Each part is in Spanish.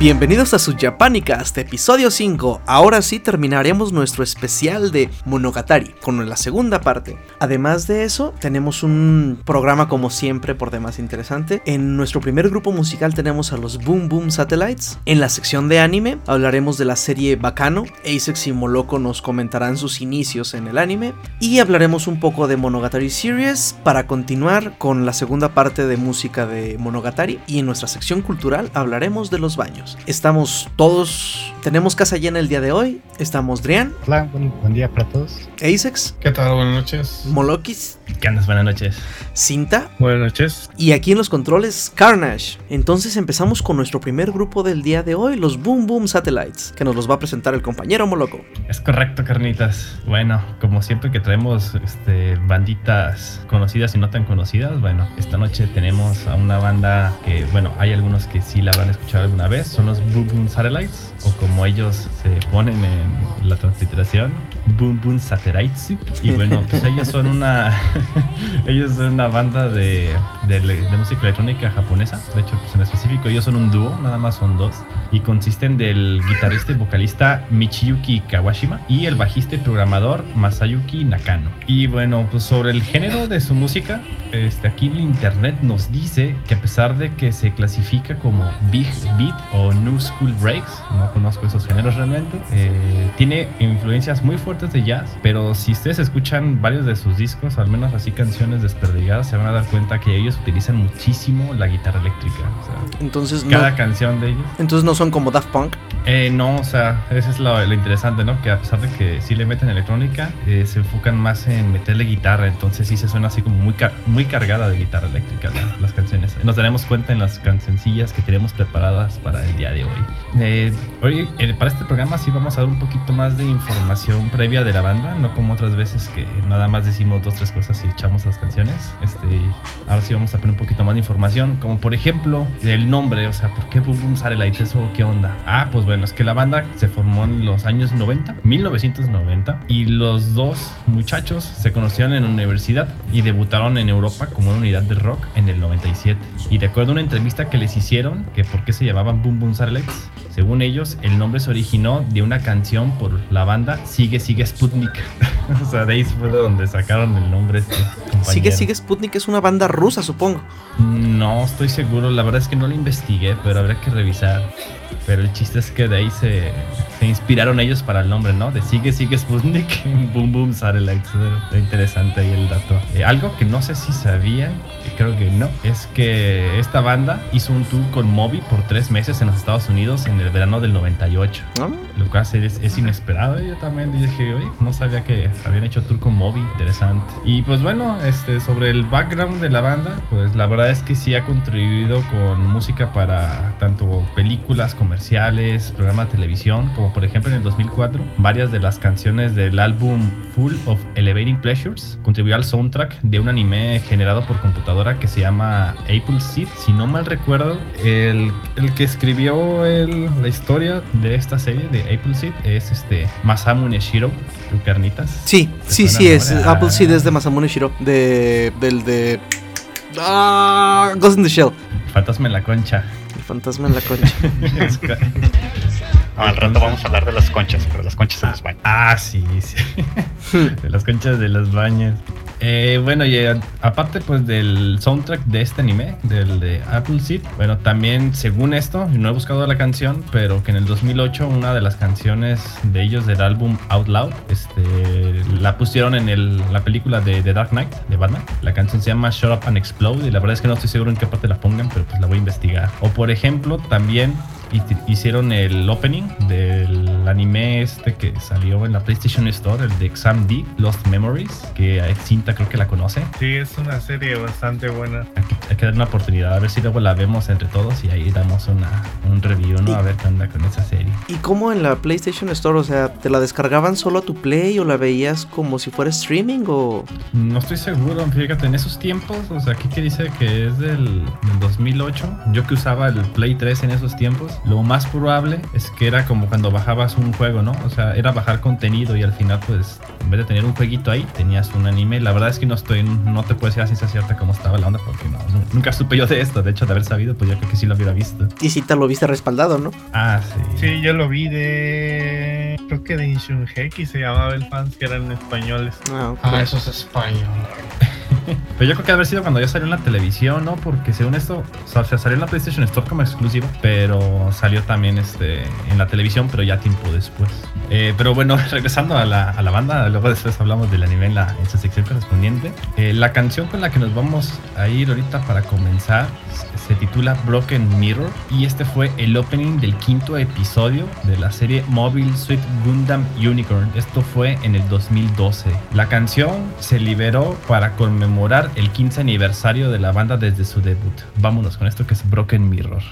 Bienvenidos a su Japanicast, episodio 5. Ahora sí terminaremos nuestro especial de Monogatari con la segunda parte. Además de eso, tenemos un programa como siempre por demás interesante. En nuestro primer grupo musical tenemos a los Boom Boom Satellites. En la sección de anime hablaremos de la serie Bacano. Asex y Moloko nos comentarán sus inicios en el anime. Y hablaremos un poco de Monogatari Series para continuar con la segunda parte de música de Monogatari. Y en nuestra sección cultural hablaremos de los baños. Estamos todos, tenemos casa llena el día de hoy. Estamos Drian. Hola, buen, buen día para todos. Asex. ¿Qué tal? Buenas noches. Molokis. ¿Qué andas? Buenas noches. Cinta. Buenas noches. Y aquí en los controles, Carnage. Entonces empezamos con nuestro primer grupo del día de hoy, los Boom Boom Satellites, que nos los va a presentar el compañero Moloco. Es correcto, carnitas. Bueno, como siempre que traemos este, banditas conocidas y no tan conocidas, bueno, esta noche tenemos a una banda que, bueno, hay algunos que sí la habrán escuchado alguna vez, son los Boom Boom Satellites, o como ellos se ponen en la transliteración, Boom Boom Satellites. Y bueno, pues ellos son una, ellos son una banda de, de, de música electrónica japonesa, de hecho, pues en específico ellos son un dúo, nada más son dos, y consisten del guitarrista y vocalista Michiyuki Kawashima y el bajista y programador Masayuki Nakano. Y bueno, pues sobre el género de su música, este, aquí en internet nos dice que a pesar de que se clasifica como Big Beat o New School Breaks, no conozco esos géneros realmente, eh, tiene influencias muy fuertes de jazz, pero si ustedes escuchan varios de sus discos, al menos así canciones desperdigadas, se van a dar cuenta que ellos utilizan muchísimo la guitarra eléctrica. O sea, Entonces cada no, canción de ellos. entonces no son como Daft Punk. Eh, no, o sea, eso es lo, lo interesante, ¿no? Que a pesar de que sí le meten electrónica, eh, se enfocan más en meterle guitarra, entonces sí se suena así como muy, car- muy cargada de guitarra eléctrica la- las canciones. Nos daremos cuenta en las cancioncillas que tenemos preparadas para el día de hoy. Eh, hoy, eh, para este programa sí vamos a dar un poquito más de información previa de la banda, no como otras veces que nada más decimos dos, tres cosas y echamos las canciones. Este, ahora sí vamos a poner un poquito más de información, como por ejemplo el nombre, o sea, ¿por qué Boom Boom Satellites? ¿Eso qué onda? Ah, pues bueno, es que la banda se formó en los años 90, 1990, y los dos muchachos se conocieron en la universidad y debutaron en Europa como una unidad de rock en el 97. Y de acuerdo a una entrevista que les hicieron, que por qué se llamaban Boom Boom Satellites, según ellos, el nombre se originó de una canción por la banda Sigue Sigue Sputnik. o sea, de ahí fue de donde sacaron el nombre este. Sigue, sigue Sputnik es una banda rusa, supongo. No estoy seguro, la verdad es que no lo investigué, pero habría que revisar. Pero el chiste es que de ahí se, se inspiraron ellos para el nombre, ¿no? De Sigue Sigue Sputnik, Boom Boom. Está interesante ahí el dato. Eh, algo que no sé si sabían, creo que no, es que esta banda hizo un tour con Moby por tres meses en los Estados Unidos en el verano del 98. ¿no? Lo cual es, es inesperado. Yo también dije, oye, no sabía que habían hecho tour con Moby. Interesante. Y pues bueno, este, sobre el background de la banda, pues la verdad es que sí ha contribuido con música para tanto películas, comerciales, programas de televisión, como por ejemplo en el 2004, varias de las canciones del álbum Of Elevating Pleasures contribuyó al soundtrack de un anime generado por computadora que se llama Apple Seed. Si no mal recuerdo, el, el que escribió el- la historia de esta serie de Apple Seed es este Masamu Neshiro, tu carnitas. Sí, ¿Te sí, sí es. nombre? Apple Seed Ah. es de Masamune Shiro. De. Del de. Ah, Ghost in the Shell. Fantasma en la concha. El fantasma en la concha. al rato vamos a hablar de las conchas, pero las conchas se los bañan. Ah, sí, sí. de las conchas de los baños. Eh, bueno, y eh, aparte pues del soundtrack de este anime, del de Appleseed, bueno, también según esto, no he buscado la canción, pero que en el 2008 una de las canciones de ellos del álbum Out Loud, este, la pusieron en el- la película de The Dark Knight de Batman. La canción se llama Shut Up and Explode y la verdad es que no estoy seguro en qué parte la pongan, pero pues la voy a investigar. O por ejemplo, también hicieron el opening del anime este que salió en la PlayStation Store, el de Exam D, Lost Memories, que Cinta creo que la conoce. Sí, es una serie bastante buena. Hay que, hay que darle una oportunidad, a ver si luego la vemos entre todos y ahí damos una, un review, ¿no? A ver qué onda con esa serie. ¿Y cómo en la PlayStation Store? O sea, ¿te la descargaban solo a tu Play o la veías como si fuera streaming o...? No estoy seguro, fíjate, en esos tiempos, o sea, aquí que dice que es del, del 2008, yo que usaba el Play 3 en esos tiempos, Lo más probable es que era como cuando bajabas un juego, ¿no? O sea, era bajar contenido y al final, pues, en vez de tener un jueguito ahí, tenías un anime. La verdad es que no estoy, no te puedo decir a ciencia cierta cómo estaba la onda porque no, nu- nunca supe yo de esto. De hecho, de haber sabido, pues yo creo que sí lo hubiera visto. Y si te lo viste respaldado, ¿no? Ah, sí. Sí, yo lo vi de. Creo que de Inshunheki se llamaba el fans que eran españoles. Ah, ok. Ah, eso es español. Pero yo creo que haber sido cuando ya salió en la televisión, ¿no? Porque según esto, o sea, se salió en la PlayStation Store como exclusivo, pero salió también este, en la televisión, pero ya tiempo después. Eh, pero bueno, regresando a la, a la banda, luego después hablamos del anime en, la, en su sección correspondiente. Eh, la canción con la que nos vamos a ir ahorita para comenzar se titula Broken Mirror y este fue el opening del quinto episodio de la serie Mobile Suit Gundam Unicorn. Esto fue en el 2012. La canción se liberó para conmemorar el 15 aniversario de la banda desde su debut. Vámonos con esto que es Broken Mirror.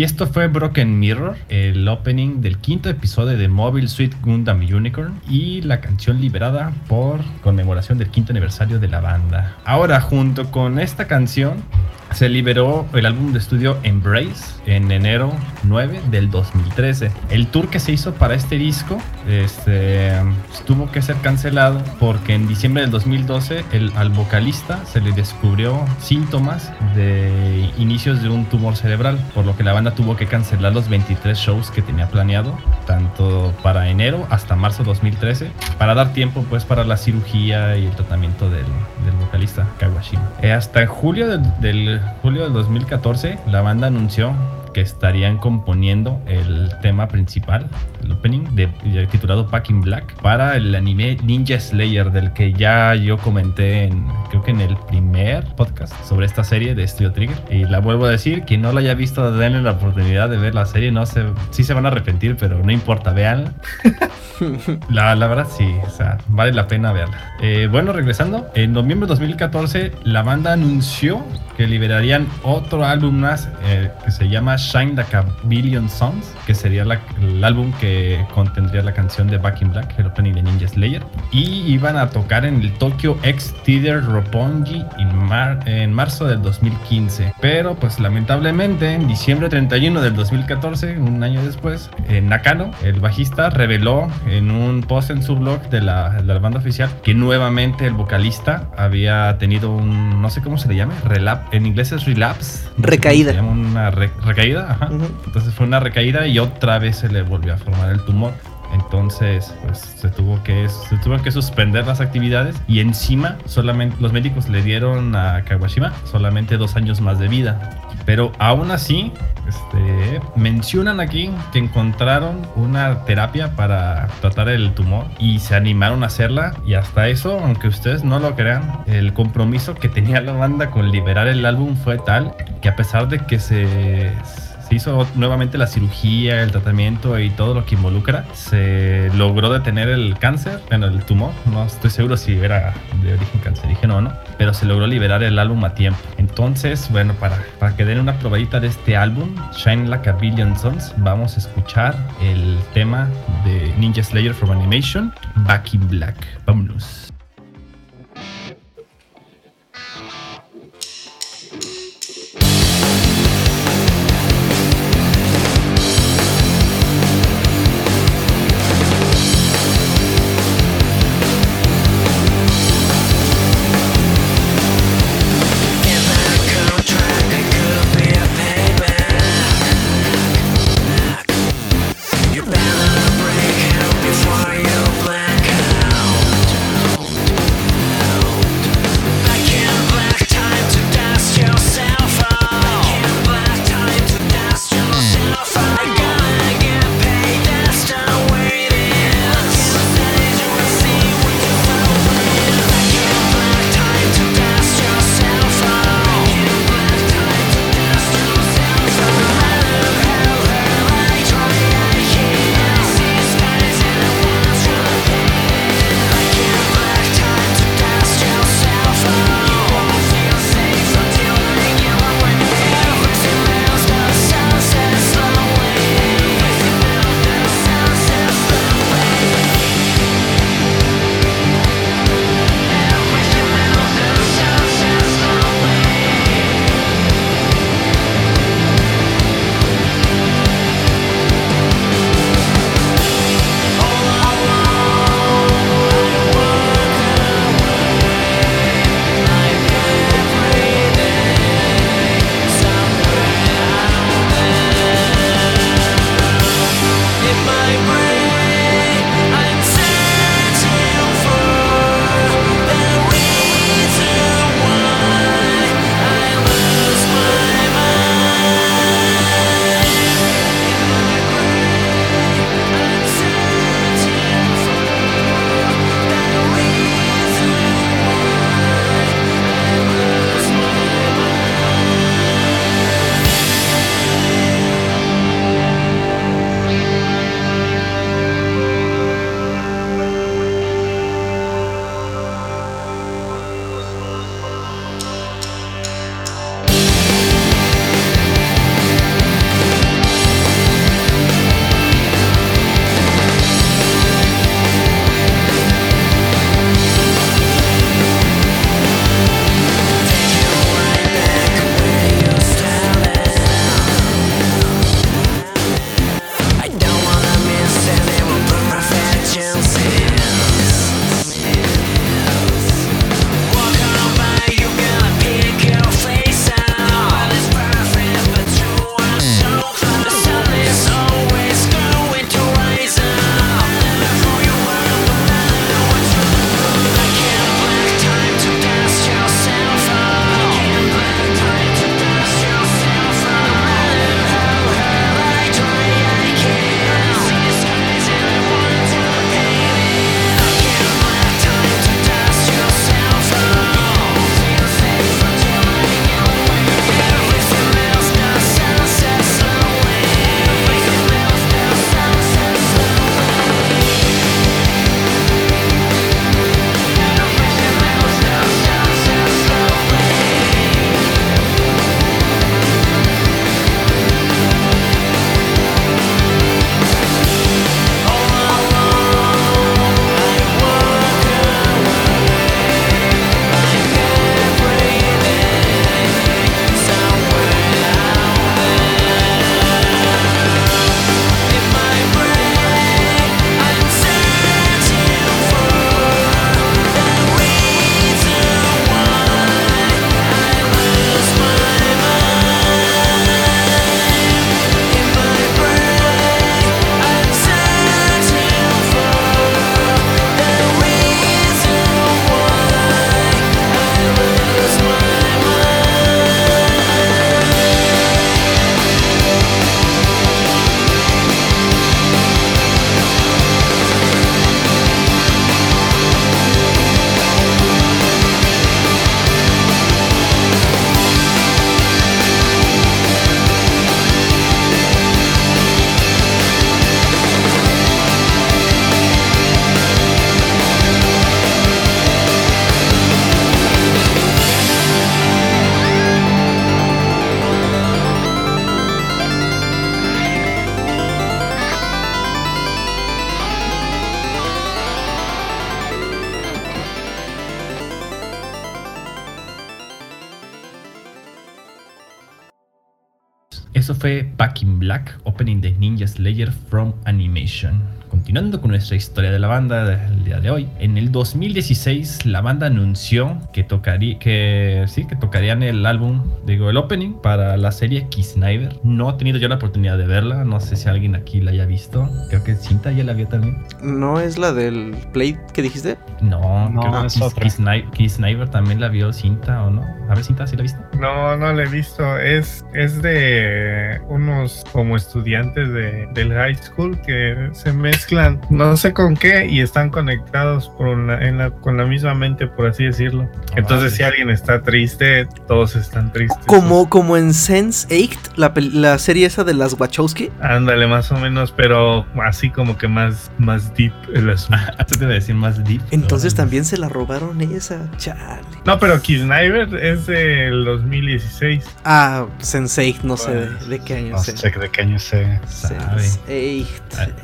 Y esto fue Broken Mirror, el opening del quinto episodio de Mobile Suit Gundam Unicorn y la canción liberada por conmemoración del quinto aniversario de la banda. Ahora, junto con esta canción, se liberó el álbum de estudio Embrace en enero 9 del 2013. El tour que se hizo para este disco este, tuvo que ser cancelado porque en diciembre del 2012 el, al vocalista se le descubrió síntomas de inicios de un tumor cerebral, por lo que la banda tuvo que cancelar los 23 shows que tenía planeado, tanto para enero hasta marzo 2013, para dar tiempo pues para la cirugía y el tratamiento del, vocalista Kawashima. Eh, hasta julio del julio del 2014 la banda anunció que estarían componiendo el tema principal, el opening, de, de- titulado Back in Black, para el anime Ninja Slayer, del que ya yo comenté en, creo que en el primer podcast sobre esta serie de Studio Trigger. Y la vuelvo a decir, quien no la haya visto, denle la oportunidad de ver la serie, no se, sí se van a arrepentir, pero no importa, vean. La, la verdad sí, o sea, vale la pena verla. Eh, bueno, regresando, en noviembre de 2014 la banda anunció que liberarían otro álbum más eh, que se llama Shine Like a Billion Songs, que sería la- el álbum que contendría la canción de Back in Black, el opening de Ninja Slayer. Y iban a tocar en el Tokyo X Theater Roppongi en, mar- en marzo del 2015. Pero pues lamentablemente en diciembre 31 del 2014, un año después, eh, Nakano, el bajista, reveló en un post en su blog de la, de la banda oficial que nuevamente el vocalista había tenido un, no sé cómo se le llama, relap, en inglés es relapse. no Recaída. se llama, una re- recaída, ajá. Ujú. Entonces fue una recaída y otra vez se le volvió a formar el tumor. Entonces, pues se tuvo que se tuvo que suspender las actividades y encima solamente los médicos le dieron a Kawashima solamente dos años más de vida. Pero aún así, este, mencionan aquí que encontraron una terapia para tratar el tumor y se animaron a hacerla y hasta eso, aunque ustedes no lo crean, el compromiso que tenía la banda con liberar el álbum fue tal que a pesar de que se se hizo nuevamente la cirugía, el tratamiento y todo lo que involucra. Se logró detener el cáncer, bueno, el tumor. No estoy seguro si era de origen cancerígeno o no, pero se logró liberar el álbum a tiempo. Entonces, bueno, para, para que den una probadita de este álbum, Shine Like a Billion Suns, vamos a escuchar el tema de Ninja Slayer from Animation, Back in Black. Vámonos. Continuando con nuestra historia de la banda del día de hoy, en el 2016 la banda anunció que tocaría, que sí, que tocarían el álbum, digo, el opening para la serie Kisniver. No he tenido yo la oportunidad de verla, no sé si alguien aquí la haya visto. Creo que Cinta ya la vio también. ¿No es la del Play que dijiste? No, No, creo que es Kiss- Kisniver también la vio Cinta o no. A ver, Cinta, ¿sí la viste? No, no lo he visto. Es, es de unos como estudiantes de, del high school que se mezclan, no sé con qué, y están conectados por una- en la- con la misma mente, por así decirlo. Entonces, si alguien está triste, todos están tristes. Como, como en Sense 8, la, la serie esa de las Wachowski. Ándale, más o menos, pero así como que más, más deep el asunto. Antes te iba a decir más deep. Entonces No, también se la robaron esa. Chale. No, pero Kisniver es del 2016. Ah, Sense8, no sé de qué año No sé de qué año se. Sabe. Sense8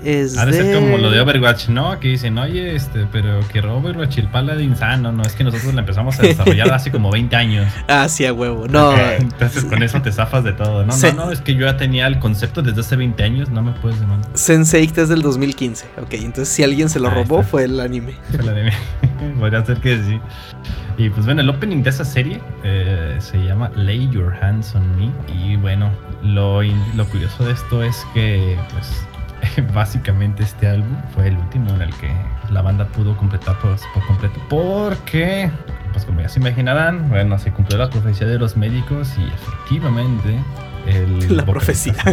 es Ha de ser como lo de Overwatch, ¿no? Que dicen, oye, este, pero que Overwatch y el Paladin sano, no, es que nosotros la empezamos a desarrollar hace como 20 años. Ah, sí, a huevo. No, Entonces con eso te zafas de todo, ¿no? No, no, es que yo ya tenía el concepto desde hace 20 años, no me puedes demandar. Sense8 es del 2015. Ok, entonces si alguien se lo robó está. fue el anime. El anime. Podría ser que sí. Y pues bueno, el opening de esa serie eh, se llama Lay Your Hands on Me. Y bueno, lo, lo curioso de esto es que, pues, básicamente este álbum fue el último en el que la banda pudo completar pues, por completo. Porque, pues como ya se imaginarán, bueno, se cumplió la profecía de los médicos y efectivamente. El La profecía.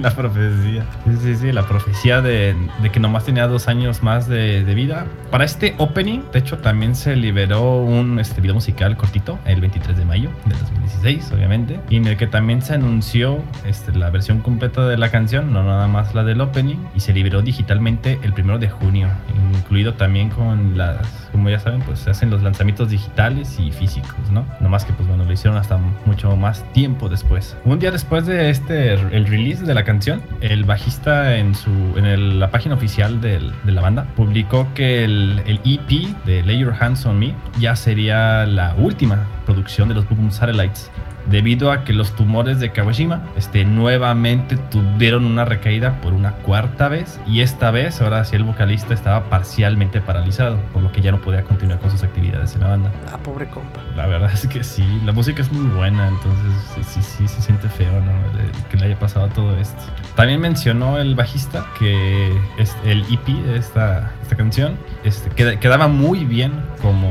la profecía. Sí, sí, sí, la profecía de, de que nomás tenía dos años más de, de vida. Para este opening, de hecho, también se liberó un este, video musical cortito el 23 de mayo del 2016, obviamente, y en el que también se anunció este, la versión completa de la canción, no nada más la del opening, y se liberó digitalmente el primero de junio, incluido también con las, como ya saben, pues se hacen los lanzamientos digitales y físicos, ¿no? Nomás que, pues bueno, lo hicieron hasta mucho más tiempo después. Un día después de este, el release de la canción, el bajista en su, en la página oficial de la banda publicó que el, el EP de Lay Your Hands on Me ya sería la última producción de los Boom Satellites debido a que los tumores de Kawashima este, nuevamente tuvieron una recaída por una cuarta vez y esta vez ahora sí el vocalista estaba parcialmente paralizado por lo que ya no podía continuar con sus actividades en la banda. Ah, pobre compa. La verdad es que sí, la música es muy buena, entonces sí, sí, sí se siente feo, ¿no? Que le haya pasado todo esto. También mencionó el bajista que es el EP de esta, esta canción este, queda- quedaba muy bien como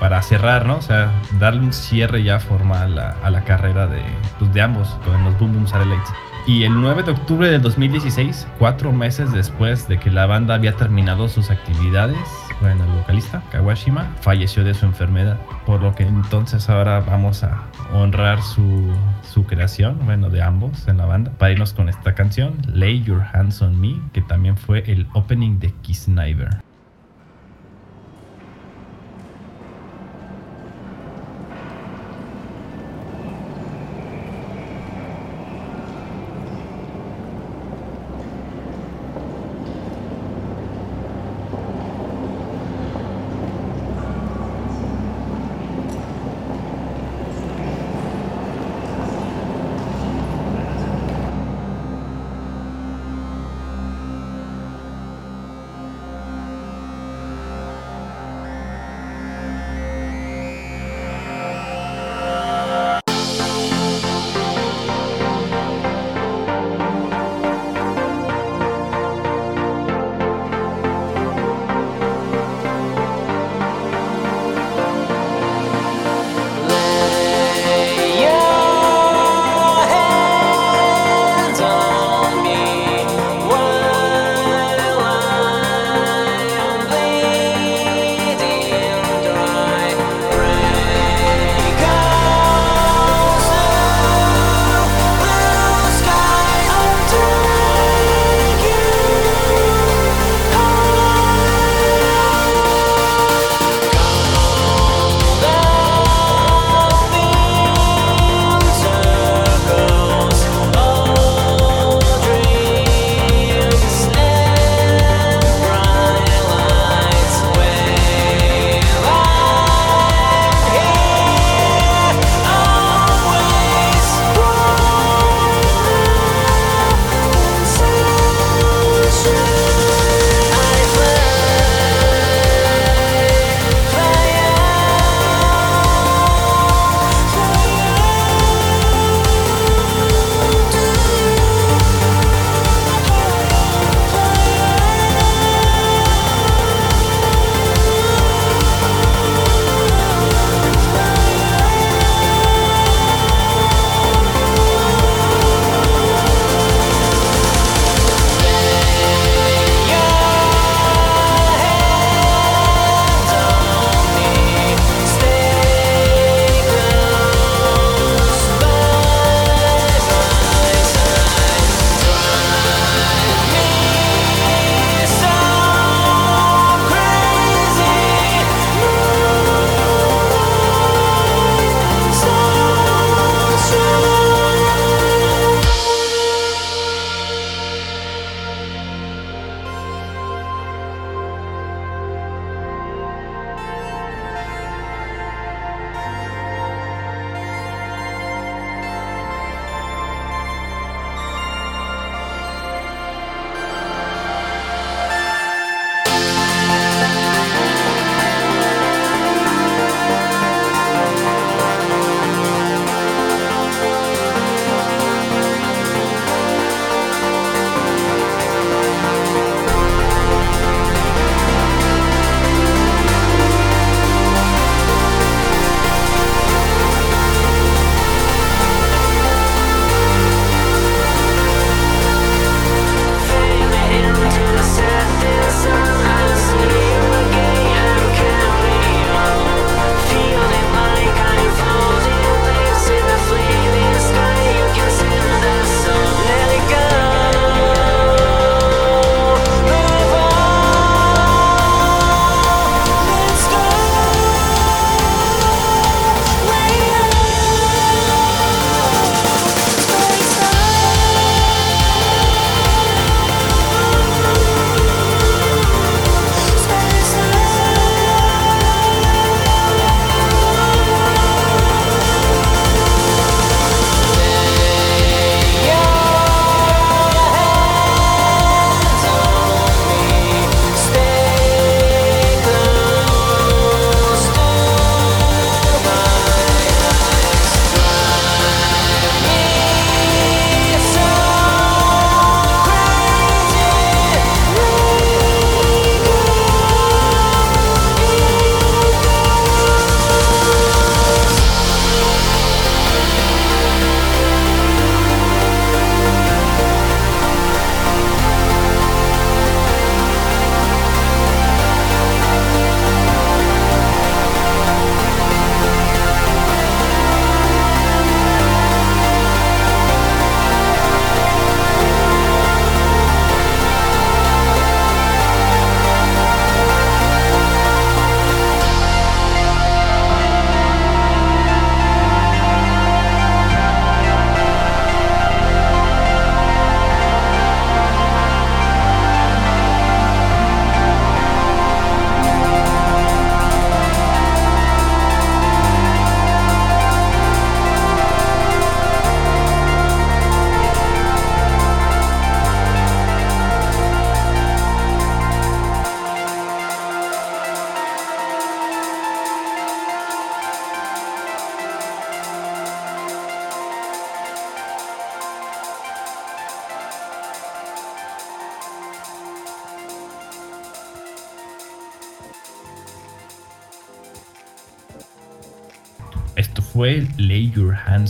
para cerrar, ¿no? O sea, darle un cierre ya formal a, a la carrera de, pues, de ambos con los Boom Boom Satellites. Y el 9 de octubre del 2016, cuatro meses después de que la banda había terminado sus actividades, bueno, el vocalista, Kawashima, falleció de su enfermedad. Por lo que entonces ahora vamos a honrar su, su creación, bueno, de ambos en la banda, para irnos con esta canción, Lay Your Hands on Me, que también fue el opening de Kisniver. Esto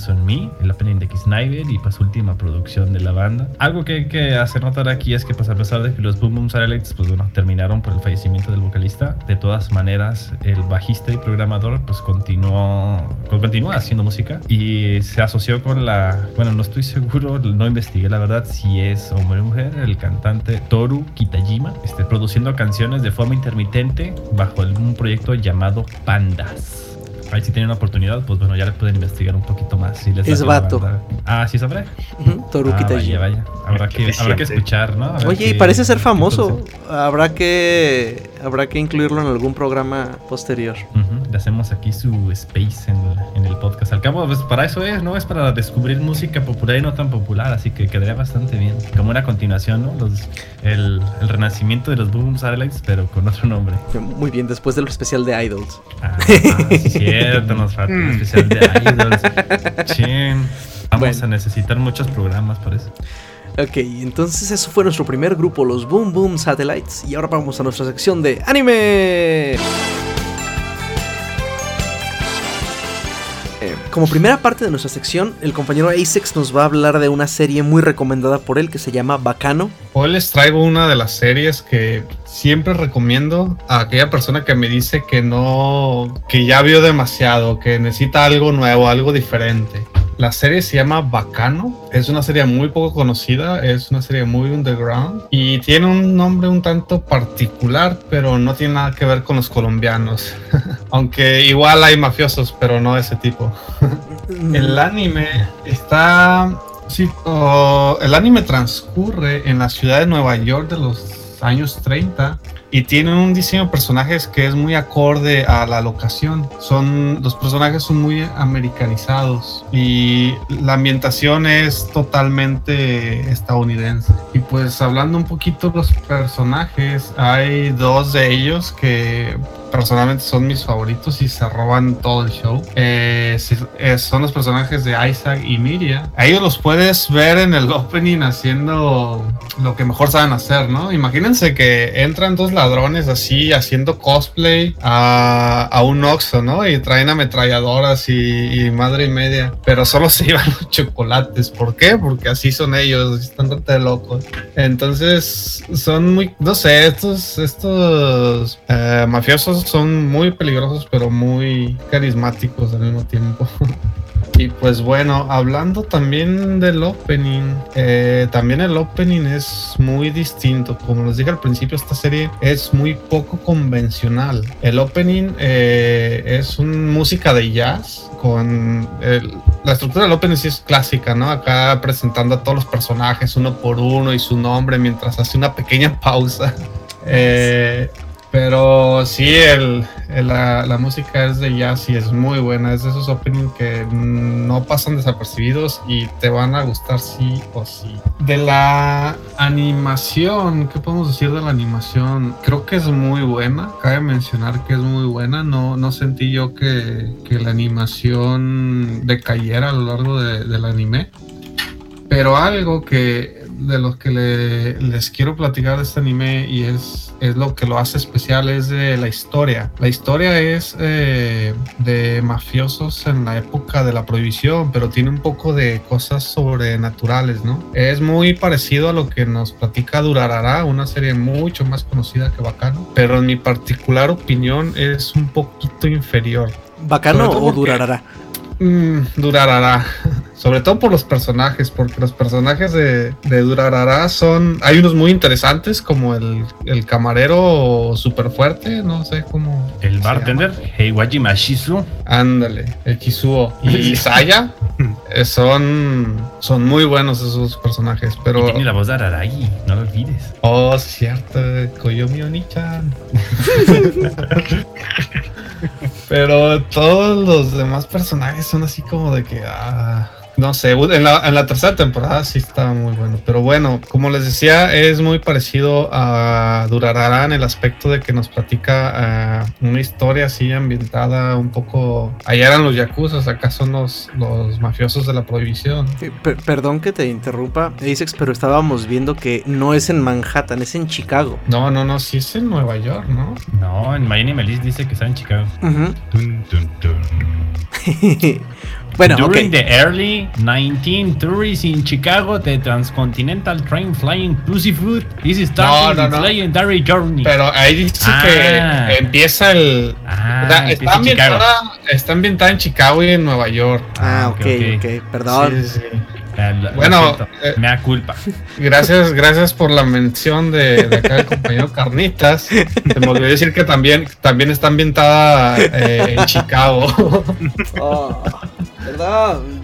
On Me, el opening de Snyder y pues última producción de la banda. Algo que hay que hacer notar aquí es que pues a pesar de que los Boom Boom Satellites pues bueno, terminaron por el fallecimiento del vocalista, de todas maneras el bajista y programador pues continuó, pues, continúa haciendo música y se asoció con la, bueno no estoy seguro, no investigué la verdad si es hombre o mujer, el cantante Toru Kitajima, este, produciendo canciones de forma intermitente bajo un proyecto llamado Pandas. Ahí si tienen una oportunidad, pues bueno, ya le pueden investigar un poquito más. Si les Es vato. Ah, sí, sabré. Ujú, Toru Ah, vaya, vaya. Habrá que, habrá que escuchar, ¿no? Oye, y parece ser famoso. Habrá que habrá que incluirlo en algún programa posterior. Le hacemos aquí su space en, podcast. Al cabo, pues para eso es, ¿no? Es para descubrir música popular y no tan popular, así que quedaría bastante bien. Como una continuación, ¿no? Los, el, el renacimiento de los Boom Satellites, pero con otro nombre. Muy bien, después del especial de Idols. Ah, sí, cierto, nos falta un especial de Idols. Chin. Vamos Bueno. a necesitar muchos programas para eso. Ok, entonces eso fue nuestro primer grupo, los Boom Boom Satellites. Y ahora vamos a nuestra sección de anime. Como primera parte de nuestra sección, el compañero Asex nos va a hablar de una serie muy recomendada por él que se llama Bacano. Hoy les traigo una de las series que siempre recomiendo a aquella persona que me dice que no, que ya vio demasiado, que necesita algo nuevo, algo diferente. La serie se llama Bacano, es una serie muy poco conocida, es una serie muy underground y tiene un nombre un tanto particular, pero no tiene nada que ver con los colombianos. Aunque igual hay mafiosos, pero no de ese tipo. El anime está. Sí, el anime transcurre en la ciudad de Nueva York de los años 30 y tiene un diseño de personajes que es muy acorde a la locación. Son los personajes son muy americanizados y la ambientación es totalmente estadounidense. Y pues hablando un poquito de los personajes, hay dos de ellos que personalmente son mis favoritos y se roban todo el show. Eh, eh, son los personajes de Isaac y Miria. Ellos los puedes ver en el opening haciendo lo que mejor saben hacer, ¿no? Imagínense que entran dos ladrones así haciendo cosplay a, a un Oxxo, ¿no? Y traen ametralladoras y, y madre y media. Pero solo se llevan los chocolates. ¿Por qué? Porque así son ellos, están de locos. Entonces, son muy, no sé, estos, estos eh, mafiosos son muy peligrosos, pero muy carismáticos al mismo tiempo. Y pues bueno, hablando también del opening, eh, también el opening es muy distinto. Como les dije al principio, esta serie es muy poco convencional. El opening eh, es un música de jazz con el- la estructura del opening sí es clásica, ¿no? Acá presentando a todos los personajes uno por uno y su nombre mientras hace una pequeña pausa. Eh, pero sí, el, la, la música es de jazz y es muy buena. Es de esos openings que no pasan desapercibidos y te van a gustar sí o sí. De la animación, ¿qué podemos decir de la animación? Creo que es muy buena. Cabe mencionar que es muy buena. No, no sentí yo que, que la animación decayera a lo largo de- del anime. Pero algo que de los que le- les quiero platicar de este anime y es, es lo que lo hace especial es de la historia. La historia es eh, de mafiosos en la época de la prohibición, pero tiene un poco de cosas sobrenaturales, ¿no? Es muy parecido a lo que nos platica Durarara, una serie mucho más conocida que Bacano, pero en mi particular opinión es un poquito inferior. ¿Bacano o durará? Mm, Durarara. Sobre todo por los personajes, porque los personajes de, de Durarara son. Hay unos muy interesantes, como el, el camarero super fuerte, no sé cómo. El bartender, Heiwaji Mashizu. Ándale, el Kizuo. Y Saya eh, son, son muy buenos esos personajes, Y pero. tiene la voz de Araragi, no lo olvides. Oh, cierto, Koyomi Oni-chan. Pero todos los demás personajes son así como de que, ah, No sé, en la, en la tercera temporada sí estaba muy bueno. Pero bueno, como les decía, es muy parecido a Durarara en el aspecto de que nos platica eh, una historia así ambientada un poco. Allá eran los yakuza, acá son los, los mafiosos de la prohibición. Per- perdón que te interrumpa, Asex, pero estábamos viendo que no es en Manhattan, es en Chicago. No, no, no, sí es en Nueva York, ¿no? No, en Miami Melis dice que está en Chicago. Ujú. Dun, dun, dun. bueno, During the early 1930s in Chicago, the transcontinental train flying Pussyfoot is starting No, no, its no. legendary journey. Pero ahí dice Ah. que empieza el. ah, o sea, empieza está, ambientada, está ambientada en Chicago y en Nueva York. Ah, ok, ok, ok, ok. perdón. Sí, sí. Ah, Bueno, eh, me da culpa. Gracias, gracias por la mención de, de acá compañero Carnitas. Se me olvidó decir que también, también está ambientada eh, en Chicago. Oh,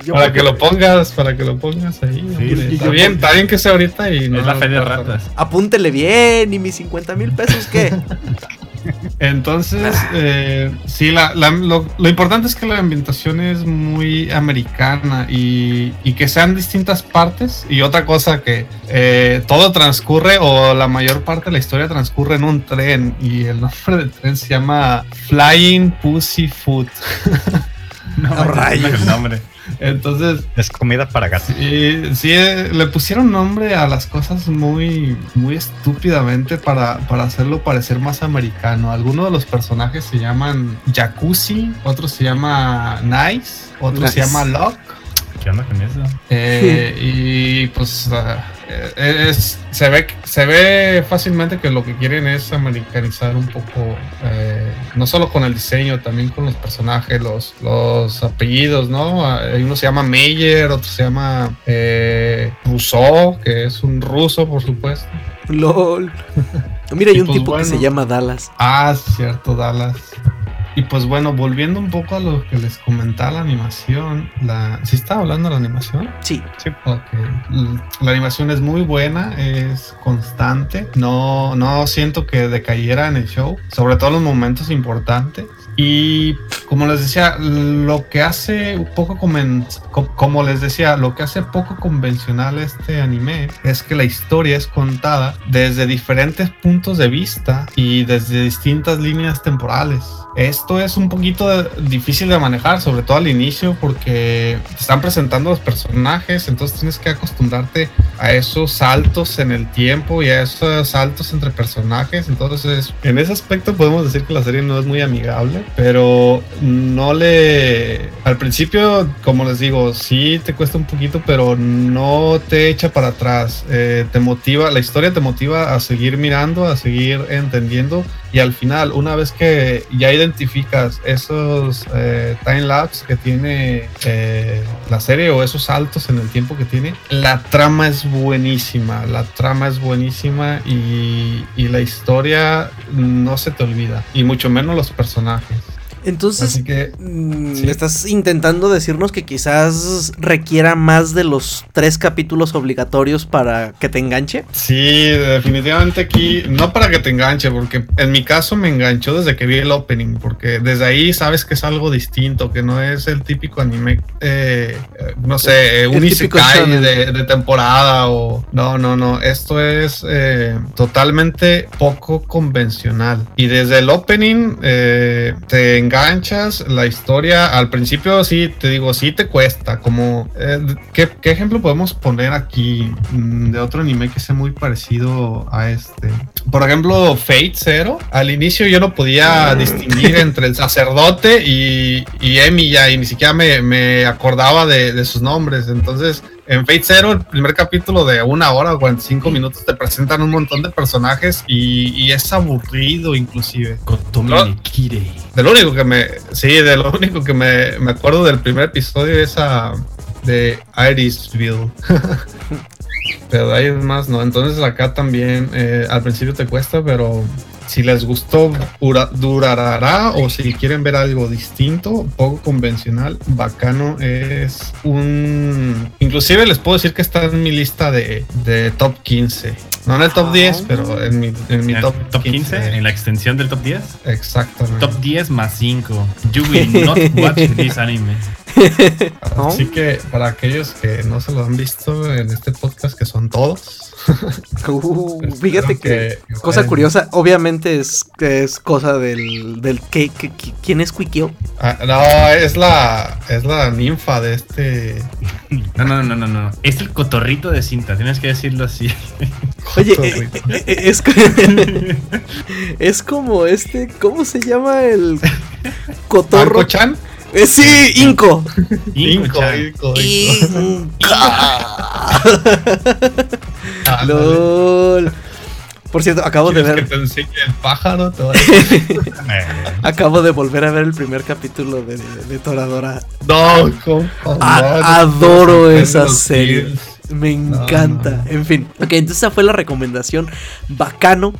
Yo para porque- que lo pongas, para que lo pongas ahí. está yo bien, está bien que sea ahorita y no. es la fe de ratas. Apúntele bien, y mis 50 mil pesos, ¿qué? Entonces, eh, sí, la, la- lo, lo importante es que la ambientación es muy americana y, y que sean distintas partes. Y otra cosa que eh, todo transcurre o la mayor parte de la historia transcurre en un tren y el nombre del tren se llama Flying Pussy No, Ah, rayos. el nombre. Entonces, Es comida para gatos. Sí, sí, eh, le pusieron nombre a las cosas muy, muy estúpidamente para, para hacerlo parecer más americano. Algunos de los personajes se llaman Jacuzzi, otro se llama Nice, otro Nice. se llama Lock. ¿Qué onda con eso? eh, y pues ah, es- se, ve, se ve fácilmente que lo que quieren es americanizar un poco, eh, no solo con el diseño, también con los personajes, los, los apellidos, ¿no? Ah, uno se llama Meyer, otro se llama eh, Rousseau, que es un ruso, por supuesto. LOL. Mira, hay un pues tipo que se llama Dallas. Ah, cierto, Dallas. Y pues bueno, volviendo un poco a lo que les comentaba la animación, la... ¿sí estaba hablando de la animación? Sí. Ok. L- La animación es muy buena, es constante. No, no siento que decayera en el show, sobre todo en los momentos importantes. Y como les decía, lo que hace un poco como les decía, lo que hace poco convencional este anime es que la historia es contada desde diferentes puntos de vista y desde distintas líneas temporales. Esto es un poquito de- difícil de manejar, sobre todo al inicio, porque te están presentando los personajes, entonces tienes que acostumbrarte a esos saltos en el tiempo y a esos saltos entre personajes. Entonces, en ese aspecto podemos decir que la serie no es muy amigable, pero no le... Al principio, como les digo, sí te cuesta un poquito, pero no te echa para atrás. Eh, te motiva, la historia te motiva a seguir mirando, a seguir entendiendo y al final, una vez que ya identificas esos eh, time lapse que tiene eh, la serie o esos saltos en el tiempo que tiene, la trama es buenísima. La trama es buenísima y, y la historia no se te olvida. Y mucho menos los personajes. Entonces, Así que mm, sí. estás intentando decirnos que quizás requiera más de los tres capítulos obligatorios para que te enganche. Sí, definitivamente aquí, no para que te enganche, porque en mi caso me enganchó desde que vi el opening, porque desde ahí sabes que es algo distinto, que no es el típico anime, eh, no sé, un isekai de, de temporada o... No, no, no, esto es eh, totalmente poco convencional. Y desde el opening eh, te enganchas, la historia al principio sí, te digo, sí te cuesta, como... eh, ¿qué, qué ejemplo podemos poner aquí mm, de otro anime que sea muy parecido a este? Por ejemplo, Fate Zero. Al inicio yo no podía distinguir entre el sacerdote y, y Emiya y ni siquiera me, me acordaba de, de sus nombres. Entonces, en Fate Zero, el primer capítulo de una hora o 45 minutos, te presentan un montón de personajes y, y es aburrido inclusive. Kirei. De lo único que me. Sí, de lo único que me, me acuerdo del primer episodio es a, de Irisville. pero de ahí es más, no. Entonces acá también eh, al principio te cuesta, pero si les gustó, dura- durará o si quieren ver algo distinto, poco convencional, bacano es un... Inclusive les puedo decir que está en mi lista de, de top 15. No en el top Ah. 10, pero en mi, en mi En top, top 15, en la extensión del top 10. Exactamente. Top 10 más 5. You will not watch this anime. Así que para aquellos que no se lo han visto en este podcast, que son todos, Uh, fíjate que, que- cosa vayan. curiosa, obviamente es que es cosa del del que, que- que- quién es Quikio. ah, no, es la, es la ninfa de este. No, no, no, no, no. Es el cotorrito de cinta, tienes que decirlo así. Oye, eh, eh, eh, es, es como este, ¿cómo se llama el cotorro? ¿Marco-chan? Eh, sí, Inco. Inco, Inco. Inca. Ah, LOL. Por cierto, acabo de ¿Quieres que ver, te enseñe el pájaro? Te Eh, acabo de volver a ver el primer capítulo de, de Toradora. no, compa, A- no, adoro esa serie. Me encanta. no. En fin. Ok, entonces esa fue la recomendación. Bacano.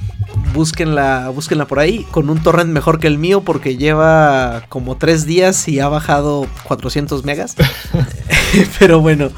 Búsquenla, búsquenla por ahí. Con un torrent mejor que el mío. Porque lleva como tres días y ha bajado 400 megas. Pero bueno.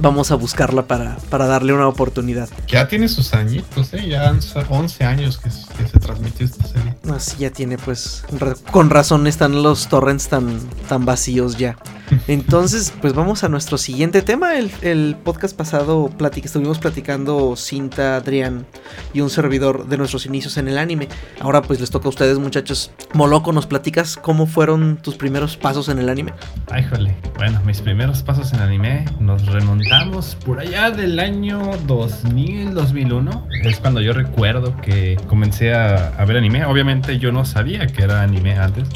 Vamos a buscarla para, para darle una oportunidad. Ya tiene sus añitos, ¿eh? Ya han 11 años que, que se transmitió esta serie. Así ya tiene, pues. Con razón están los torrents tan, tan vacíos ya. Entonces, pues vamos a nuestro siguiente tema. El, podcast pasado platic- estuvimos platicando Cinta, Adrián y un servidor de nuestros inicios en el anime. Ahora pues les toca a ustedes, muchachos. Moloco, ¿nos platicas cómo fueron tus primeros pasos en el anime? Ay, jole. Bueno, mis primeros pasos en anime nos remontamos por allá del año 2000, 2001. Es cuando yo recuerdo que comencé a ver anime. Obviamente yo no sabía que era anime antes.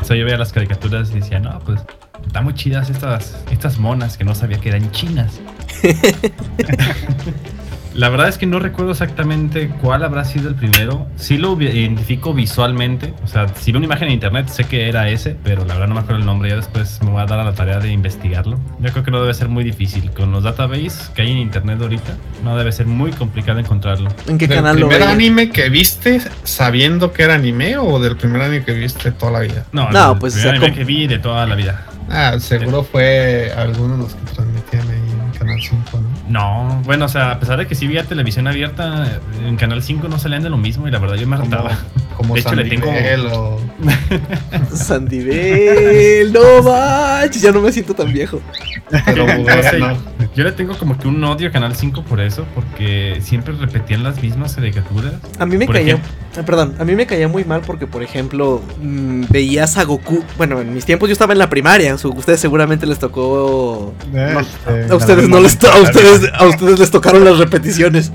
O sea, yo veía las caricaturas y decía, no, pues están muy chidas estas, estas monas que no sabía que eran chinas. La verdad es que no recuerdo exactamente cuál habrá sido el primero. Sí lo identifico visualmente. O sea, si veo una imagen en internet sé que era ese, pero la verdad no me acuerdo el nombre. Ya después me voy a dar a la tarea de investigarlo. Yo creo que no debe ser muy difícil. Con los databases que hay en internet ahorita, no debe ser muy complicado encontrarlo. ¿En qué ¿Del canal lo primer veías? anime que viste sabiendo que era anime o del primer anime que viste toda la vida? No, No, el pues, primer o sea, anime que vi de toda la vida. Ah, seguro fue alguno de los que transmitían ahí en Canal 5, ¿no? No, bueno, o sea, a pesar de que sí vi televisión abierta, en Canal 5 no salían de lo mismo y la verdad yo me hartaba. como De hecho, le tengo- Sandivel o... No manches, ya no me siento tan viejo. Pero No sé, bueno, yo le tengo como que un odio a Canal 5 por eso, porque siempre repetían las mismas caricaturas. A mí me Por caía, ejemplo. ah, perdón, a mí me caía muy mal porque, por ejemplo, mm, veías a Goku. Bueno, en mis tiempos yo estaba en la primaria. ustedes seguramente les tocó. no, Este, a ustedes no les to- a ustedes, a ustedes les tocaron las repeticiones.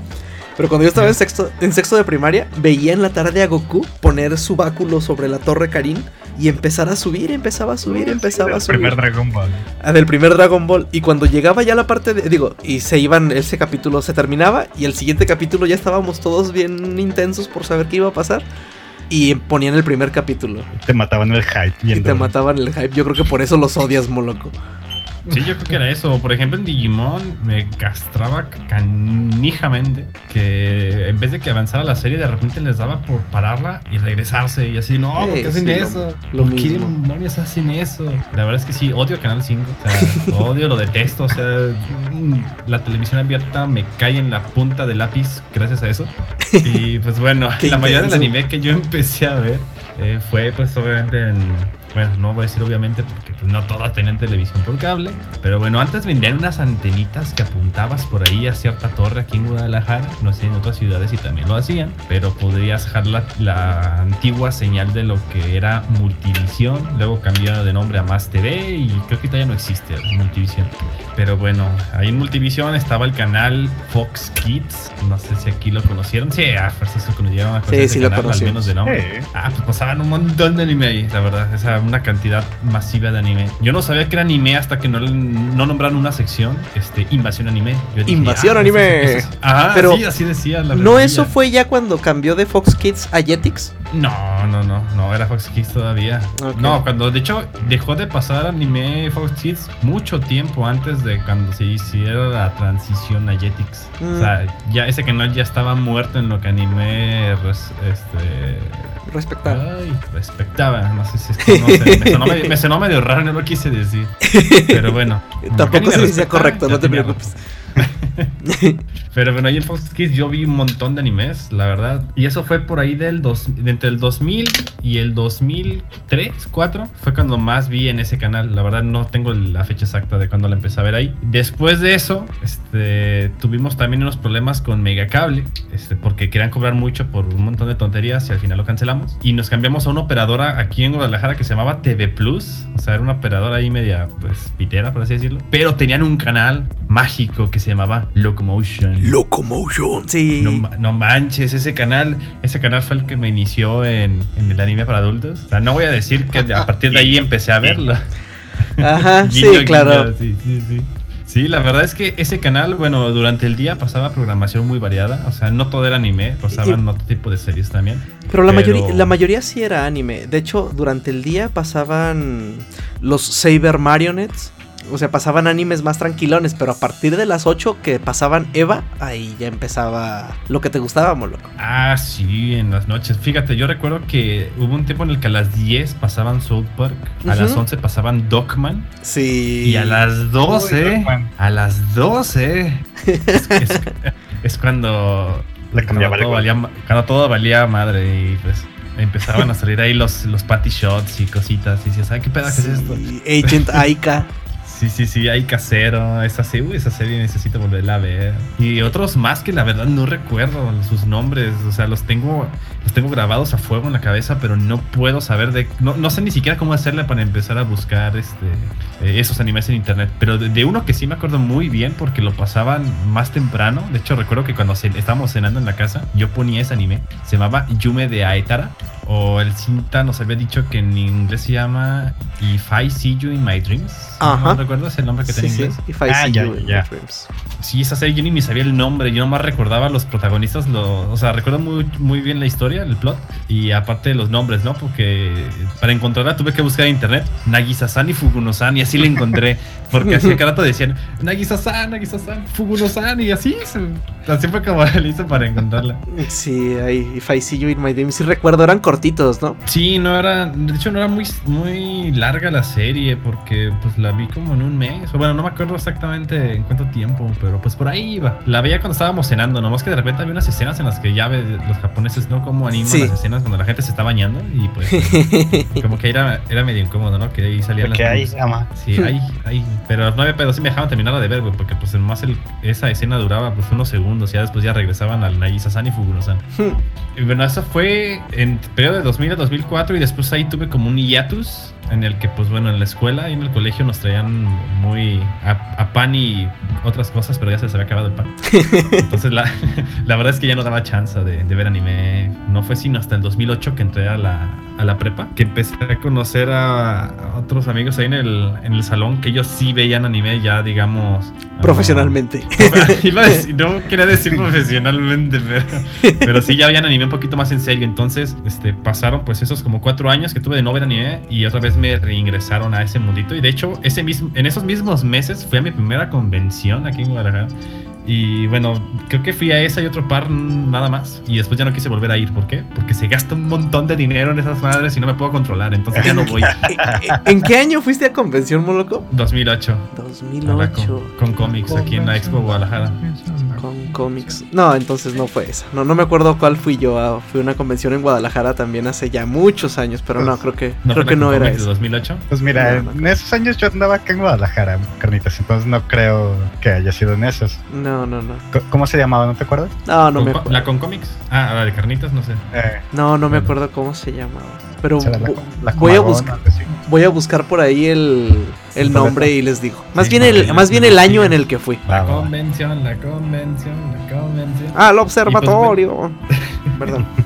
Pero cuando yo estaba en sexto, en sexto de primaria, veía en la tarde a Goku poner su báculo sobre la torre Karin y empezar a subir, empezaba a subir, empezaba a subir. primer Dragon Ball. Ah, del primer Dragon Ball. Y cuando llegaba ya la parte de. Digo, y se iban. Ese capítulo se terminaba. Y el siguiente capítulo ya estábamos todos bien intensos por saber qué iba a pasar. Y ponían el primer capítulo. Te mataban el hype. Y te mataban el hype. Yo creo que por eso los odias, Moloco. Sí, yo creo que era eso. Por ejemplo, en Digimon me castraba canijamente que en vez de que avanzara la serie, de repente les daba por pararla y regresarse. Y así, no, ¿por qué hacen sí, eso? lo ¿Por qué demonios hacen eso? La verdad es que sí, odio Canal 5. O sea, odio, lo detesto. O sea, la televisión abierta me cae en la punta del lápiz gracias a eso. Y pues bueno, la mayoría del anime que yo empecé a ver eh, fue pues obviamente en... Bueno, no voy a decir obviamente porque pues, no todas tenían televisión por cable. Pero bueno, antes vendían unas antenitas que apuntabas por ahí a cierta torre aquí en Guadalajara. No sé, en otras ciudades y también lo hacían. Pero podrías dejar la, la antigua señal de lo que era Multivisión. Luego cambió de nombre a Más TV y creo que ya no existe Multivisión. Pero bueno, ahí en Multivisión estaba el canal Fox Kids. No sé si aquí lo conocieron. Sí, a fuerzas lo conocieron. a fuerzas Sí, sí lo canal, Al menos de nombre. Sí. Ah, pues pasaban un montón de anime ahí, la verdad. Esa una cantidad masiva de anime. Yo no sabía que era anime hasta que no, no nombraron una sección, este, Invasión Anime. Yo dije, Invasión ah, Anime. eso eso Ajá, Pero, sí, así decía la ¿No reseña. eso fue ya cuando cambió de Fox Kids a Jetix? No, no, no, no, era Fox Kids todavía. No, cuando de hecho dejó de pasar anime Fox Kids mucho tiempo antes de cuando se hiciera la transición a Jetix. Mm. O sea, ya ese canal ya estaba muerto en lo que anime res- este Respectaba. Ay, respectaba, no sé si es que no sé, me sonó, medio, me sonó medio raro, no lo quise decir. Pero bueno. Tampoco se respetaba, correcto, no te preocupes. Pero bueno, ahí en Fox Kids yo vi un montón de animes, la verdad. Y eso fue por ahí del dos, entre el 2000 y el 2003, 4. Fue cuando más vi en ese canal. La verdad no tengo la fecha exacta de cuando la empecé a ver ahí. Después de eso, este, tuvimos también unos problemas con Megacable. Este, porque querían cobrar mucho por un montón de tonterías y al final lo cancelamos. Y nos cambiamos a una operadora aquí en Guadalajara que se llamaba TV Plus. O sea, era una operadora ahí media, pues, pitera, por así decirlo. Pero tenían un canal mágico que se llamaba Locomotion. Locomotion. Sí. No, no manches, ese canal, ese canal fue el que me inició en, en el anime para adultos. O sea, no voy a decir que a partir de ahí empecé a verlo. Ajá, sí, Guiño, guiño, claro. Sí, sí, sí. Sí, la verdad es que ese canal, bueno, durante el día pasaba programación muy variada. O sea, no todo era anime, pasaban otro tipo de series también. Pero la, Pero- mayoría, la mayoría sí era anime. De hecho, durante el día pasaban los Saber Marionettes. O sea, pasaban animes más tranquilones, pero a partir de las 8 que pasaban Eva, ahí ya empezaba lo que te gustaba, Moloco. Ah, sí, en las noches. Fíjate, yo recuerdo que hubo un tiempo en el que a las 10 pasaban South Park, a las 11 pasaban Dogman Sí. y a las 12, Dogman. a las 12 es, es- es cuando, Le cambiaba cuando, todo valía, ma- cuando todo valía madre y pues empezaban a salir ahí los, los patty shots y cositas y decías, ay, qué pedazo es esto. Agent Aika. Sí, sí, sí, hay casero. Esa, se- uy, esa serie necesito volverla a ver. Y otros más que la verdad no recuerdo sus nombres. O sea, los tengo, los tengo grabados a fuego en la cabeza, pero no puedo saber de. No, no sé ni siquiera cómo hacerle para empezar a buscar este, eh, esos animes en internet. Pero de, de uno que sí me acuerdo muy bien porque lo pasaban más temprano. De hecho, recuerdo que cuando estábamos cenando en la casa, yo ponía ese anime. Se llamaba Yume de Aetara. O el cinta nos había dicho que en inglés se llama If I See You in My Dreams. Ajá. ¿No recuerdas el nombre que Sí, tenía en sí. inglés? If I Ah, see ya, you in ya. my dreams. Sí, esa serie yo ni me sabía el nombre, yo nomás recordaba los protagonistas, lo, o sea, recuerdo muy, muy bien la historia, el plot, y aparte los nombres, ¿no? Porque para encontrarla tuve que buscar en internet Nagisa-san y Fuguno-san, y así la encontré, porque así cada rato decían Nagisa-san, Nagisa-san, Fuguno-san, y así, se- así fue como le hice para encontrarla. Sí, ahí, If I see you in my dreams. Sí recuerdo, eran cortitos, ¿no? Sí, no era, de hecho no era muy, muy larga la serie, porque pues la vi como en un mes, o bueno, no me acuerdo exactamente en cuánto tiempo, pero pues por ahí iba. La veía cuando estábamos cenando, nomás que de repente había unas escenas en las que ya ves los japoneses, ¿no? Como animan Sí. las escenas cuando la gente se está bañando y pues como que era, era medio incómodo, ¿no? Que ahí salían Porque las hay, ama. Sí, ahí, ahí. Pero no había pedo, sí me dejaban terminarla de ver, güey, porque pues más el, esa escena duraba pues unos segundos, ya después ya regresaban al Nagisa-san y Fuguno-san. Y bueno, eso fue en periodo de 2000 a 2004 y después ahí tuve como un hiatus en el que pues bueno, en la escuela y en el colegio nos traían muy a, a pan y otras cosas, pero ya se les había acabado el pan. Entonces la, la verdad es que ya no daba chance de, de ver anime. No fue sino hasta el 2008 que entré a la, a la prepa, que empecé a conocer a, a otros amigos ahí en el, en el salón que ellos sí veían anime ya digamos... Profesionalmente. Iba a decir- no quería decir profesionalmente, pero, pero sí ya habían anime un poquito más en serio. Entonces, este, pasaron pues esos como cuatro años que tuve de no ver anime y otra vez me reingresaron a ese mundito. Y de hecho, ese mismo, en esos mismos meses fui a mi primera convención aquí en Guadalajara. Y bueno, creo que fui a esa y otro par nada más. Y después ya no quise volver a ir. ¿Por qué? Porque se gasta un montón de dinero en esas madres y no me puedo controlar. Entonces ya no voy. ¿En qué año fuiste a convención, Moloco? 2008. Habla 2008. Con, con cómics aquí en la Expo Guadalajara. Con cómics. No, entonces no fue esa. No, no me acuerdo cuál fui yo. a- fui a una convención en Guadalajara también hace ya muchos años, pero no, creo que ¿No creo que no era esa. 2008? Pues mira, No, no en esos años yo andaba acá en Guadalajara, carnitas, entonces no creo que haya sido en esos. No, no, no. ¿Cómo se llamaba? ¿No te acuerdas? No, no me acuerdo. ¿La con cómics? Ah, la de carnitas, no sé. Eh, No, no me acuerdo cómo se llamaba. Pero la, la voy a buscar voy a buscar por ahí el, el nombre y les digo. Más Sí, bien el más bien el año en el que fui. La convención, la convención, la convención. Ah, el pues, observatorio. Perdón.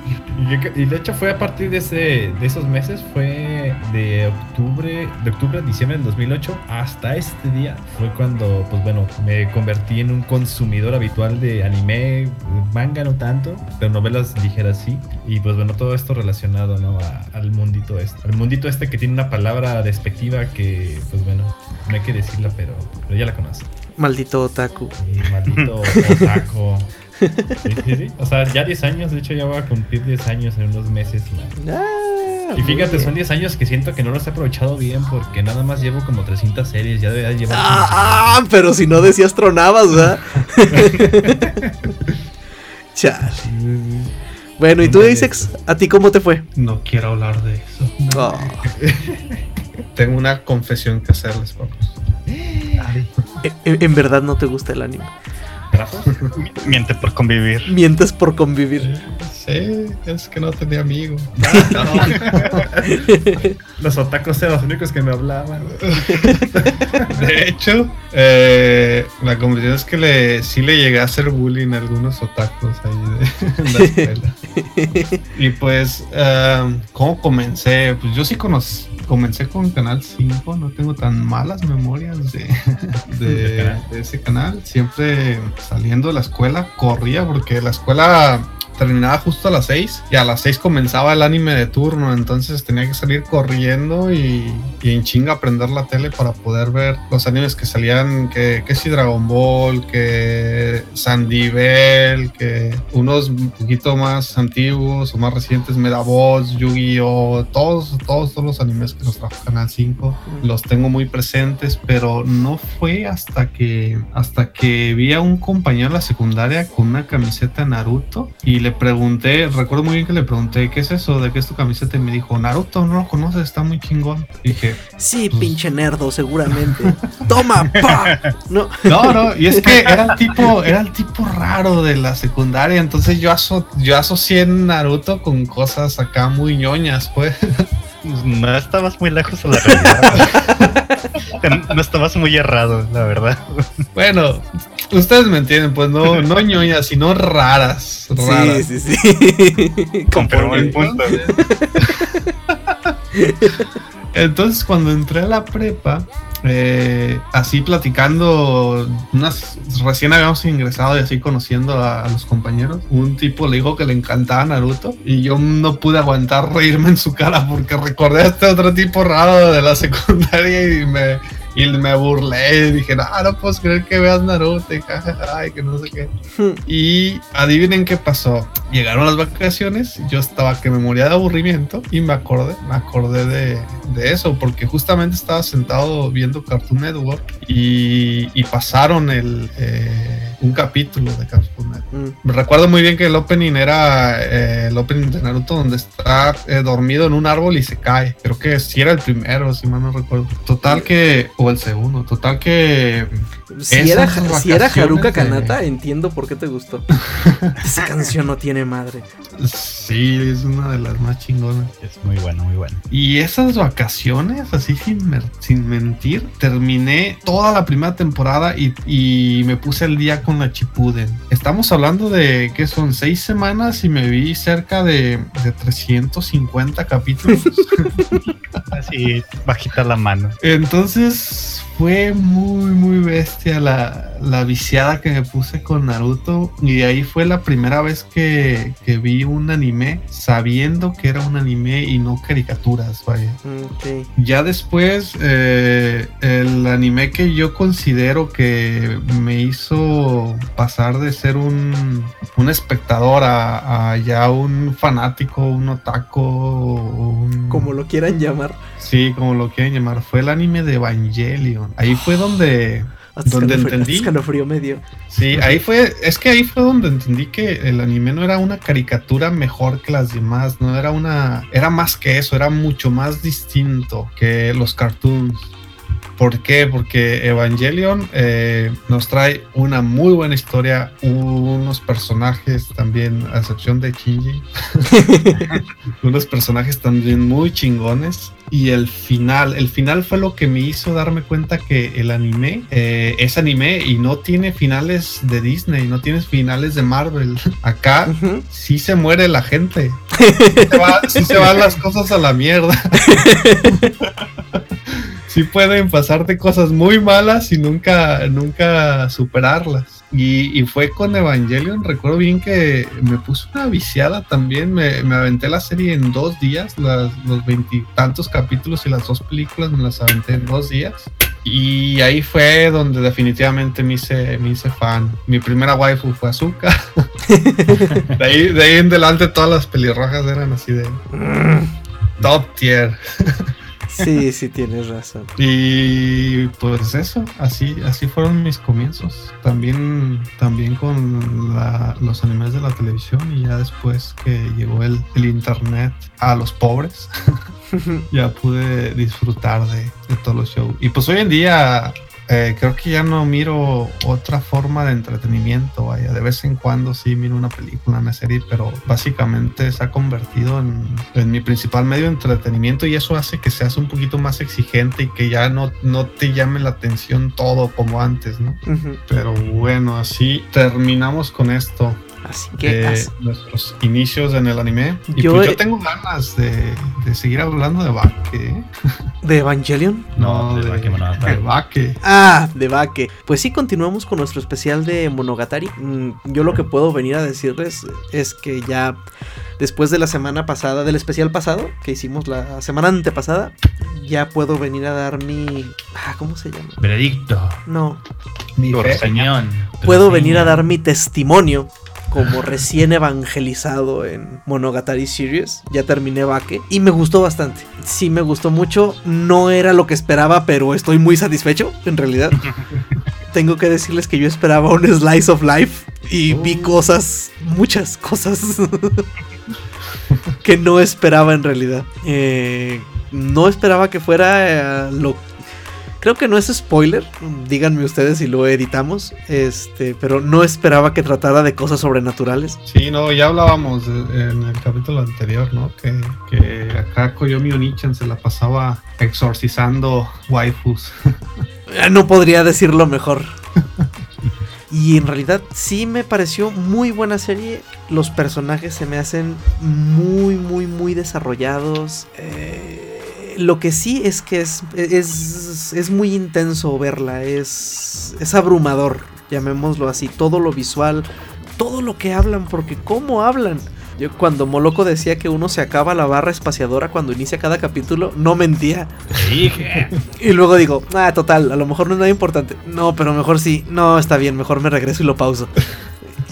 Y, yo- y de hecho fue a partir de, ese, de esos meses, fue de octubre, de octubre a diciembre del 2008 hasta este día. Fue cuando, pues bueno, me convertí en un consumidor habitual de anime, manga no tanto, pero novelas ligeras sí. Y pues bueno, todo esto relacionado, ¿no? A- al mundito este. Al mundito este que tiene una palabra despectiva que, pues bueno, no hay que decirla, pero, pero ya la conoces. Maldito otaku. Y maldito otaku. Sí, sí, sí. O sea, ya 10 años, de hecho ya voy a cumplir 10 años en unos meses. ¿no? Ah, Y fíjate, son bien. 10 años que siento que no los he aprovechado bien porque nada más llevo como 300 series, ya debería llevar... Ah, ah, pero si no decías tronabas, ¿verdad? Chale. Bueno, ¿y tú, Asex? ¿A ti cómo te fue? No quiero hablar de eso. Oh, Tengo una confesión que hacerles, papás. en, en verdad no te gusta el anime. ¿Grafos? Miente por convivir. Mientes por convivir. Sí, es que no tenía amigos. Los otacos eran los únicos que me hablaban. De hecho, eh, la confesión es que le, sí le llegué a hacer bullying a algunos otakus ahí de, en la escuela. Y pues, um, ¿cómo comencé? Pues yo sí conocí, comencé con Canal 5, no tengo tan malas memorias de, ese canal. Siempre saliendo de la escuela corría porque la escuela terminaba justo a las 6 y a las 6 comenzaba el anime de turno, entonces tenía que salir corriendo y, y en chinga aprender la tele para poder ver los animes que salían, que, que si Dragon Ball, que Sandy Bell, que unos un poquito más antiguos o más recientes, Medabots, Yu-Gi-Oh, todos, todos, todos los animes nos trajo Canal 5, los tengo muy presentes, pero no fue hasta que, hasta que vi a un compañero en la secundaria con una camiseta de Naruto y le pregunté, recuerdo muy bien que le pregunté, ¿qué es eso? ¿De qué es tu camiseta? Y me dijo, Naruto, no lo conoces, está muy chingón. Dije, Sí, pinche nerdo, seguramente. Toma, pa. No. no, no, y es que era el tipo, era el tipo raro de la secundaria, entonces yo, aso- yo asocié Naruto con cosas acá muy ñoñas, pues. Pues No estabas muy lejos de la realidad. no estabas muy errado, la verdad. Bueno, ustedes me entienden, pues no, no ñoñas, sino raras. raras. Sí, sí, sí. Confirmo el punto. Entonces cuando entré a la prepa, eh, así platicando, unas, recién habíamos ingresado y así conociendo a, a los compañeros, un tipo le dijo que le encantaba Naruto y yo no pude aguantar reírme en su cara porque recordé a este otro tipo raro de la secundaria y me, y me burlé y dije, no, no puedo creer que veas Naruto y jajaja, y que no sé qué. Y adivinen qué pasó. Llegaron las vacaciones, yo estaba que me moría de aburrimiento y me acordé, me acordé de, de eso, porque justamente estaba sentado viendo Cartoon Network y, y pasaron el, eh, un capítulo de Cartoon Network. Mm. Me recuerdo muy bien que el opening era eh, el opening de Naruto donde está eh, dormido en un árbol y se cae. Creo que sí era el primero, si mal no recuerdo. Total que, o el segundo, total que Si era, si era Haruka de- Kanata, entiendo por qué te gustó. Esa canción no tiene madre. sí, es una de las más chingonas. Es muy bueno, muy bueno. Y esas vacaciones, así sin, sin mentir, terminé toda la primera temporada y, y me puse el día con la Chipuden. Estamos hablando de que son seis semanas y me vi cerca de, de 350 capítulos. Así, bajita la mano. Entonces Peace. Fue muy, muy bestia la, la viciada que me puse con Naruto. Y ahí fue la primera vez que, que vi un anime sabiendo que era un anime y no caricaturas, vaya. Ya después, eh, el anime que yo considero que me hizo pasar de ser un, un espectador a, a ya un fanático, un otaku, un... Como lo quieran llamar. Sí, como lo quieren llamar, fue el anime de Evangelion. Ahí fue donde... Hasta Donde entendí. escalofrío medio. Sí, ahí fue, es que ahí fue donde entendí que el anime no era una caricatura mejor que las demás, no era una, era más que eso, era mucho más distinto que los cartoons. ¿Por qué? Porque Evangelion eh, nos trae una muy buena historia, unos personajes también, a excepción de Shinji, unos personajes también muy chingones. Y el final, el final fue lo que me hizo darme cuenta que el anime eh, es anime y no tiene finales de Disney, no tiene finales de Marvel. Acá sí se muere la gente. Sí se, va- sí se van las cosas a la mierda. Sí pueden pasarte cosas muy malas y nunca, nunca superarlas. Y, y fue con Evangelion, recuerdo bien que me puse una viciada también, me, me aventé la serie en dos días, las- los veintitantos capítulos y las dos películas me las aventé en dos días. Y ahí fue donde definitivamente me hice, me hice fan. Mi primera waifu fue Azuka. de, ahí, de ahí en adelante todas las pelirrojas eran así de... top tier. Sí, sí, tienes razón. Y pues eso, así, así fueron mis comienzos. También, también con la- los animes de la televisión y ya después que llegó el, el internet a los pobres, ya pude disfrutar de, de todos los shows. Y pues hoy en día eh, creo que ya no miro otra forma de entretenimiento. Vaya, de vez en cuando sí miro una película, una serie, pero básicamente se ha convertido en, en mi principal medio de entretenimiento y eso hace que seas un poquito más exigente y que ya no, no te llame la atención todo como antes, ¿no? Pero bueno, así terminamos con esto Así que de as- nuestros inicios en el anime. Y Yo pues yo tengo ganas de, de seguir hablando de Bake. ¿eh? de Evangelion. No, de Bakemonogatari. de Bake. Ah, de Bake. Pues sí, continuamos con nuestro especial de Monogatari. Mm, Yo lo que puedo venir a decirles es que ya después de la semana pasada, del especial pasado, que hicimos la semana antepasada, ya puedo venir a dar mi... Ah, ¿Cómo se llama? Veredicto. No, Mi. Reseñón. puedo venir a dar mi testimonio como recién evangelizado en Monogatari Series. Ya terminé Bake y me gustó bastante. Sí, me gustó mucho. No era lo que esperaba, pero estoy muy satisfecho en realidad. Tengo que decirles que yo esperaba un slice of life y vi cosas, muchas cosas que no esperaba en realidad. Eh, no esperaba que fuera eh, lo Creo que no es spoiler, díganme ustedes si lo editamos, este, pero no esperaba que tratara de cosas sobrenaturales. Sí, no, ya hablábamos en el capítulo anterior, ¿no? Que, que acá Koyomi Onichan se la pasaba exorcizando waifus. Eh, No podría decirlo mejor. Y en realidad sí me pareció muy buena serie. Los personajes se me hacen muy, muy, muy desarrollados. Eh, lo que sí es que es, es, es muy intenso verla. Es, es abrumador, llamémoslo así. Todo lo visual, todo lo que hablan, porque cómo hablan. Yo cuando Moloco decía que uno se acaba la barra espaciadora cuando inicia cada capítulo, no mentía. Y luego digo, ah, total, a lo mejor no es nada importante. No, pero mejor sí. No, está bien, mejor me regreso y lo pauso.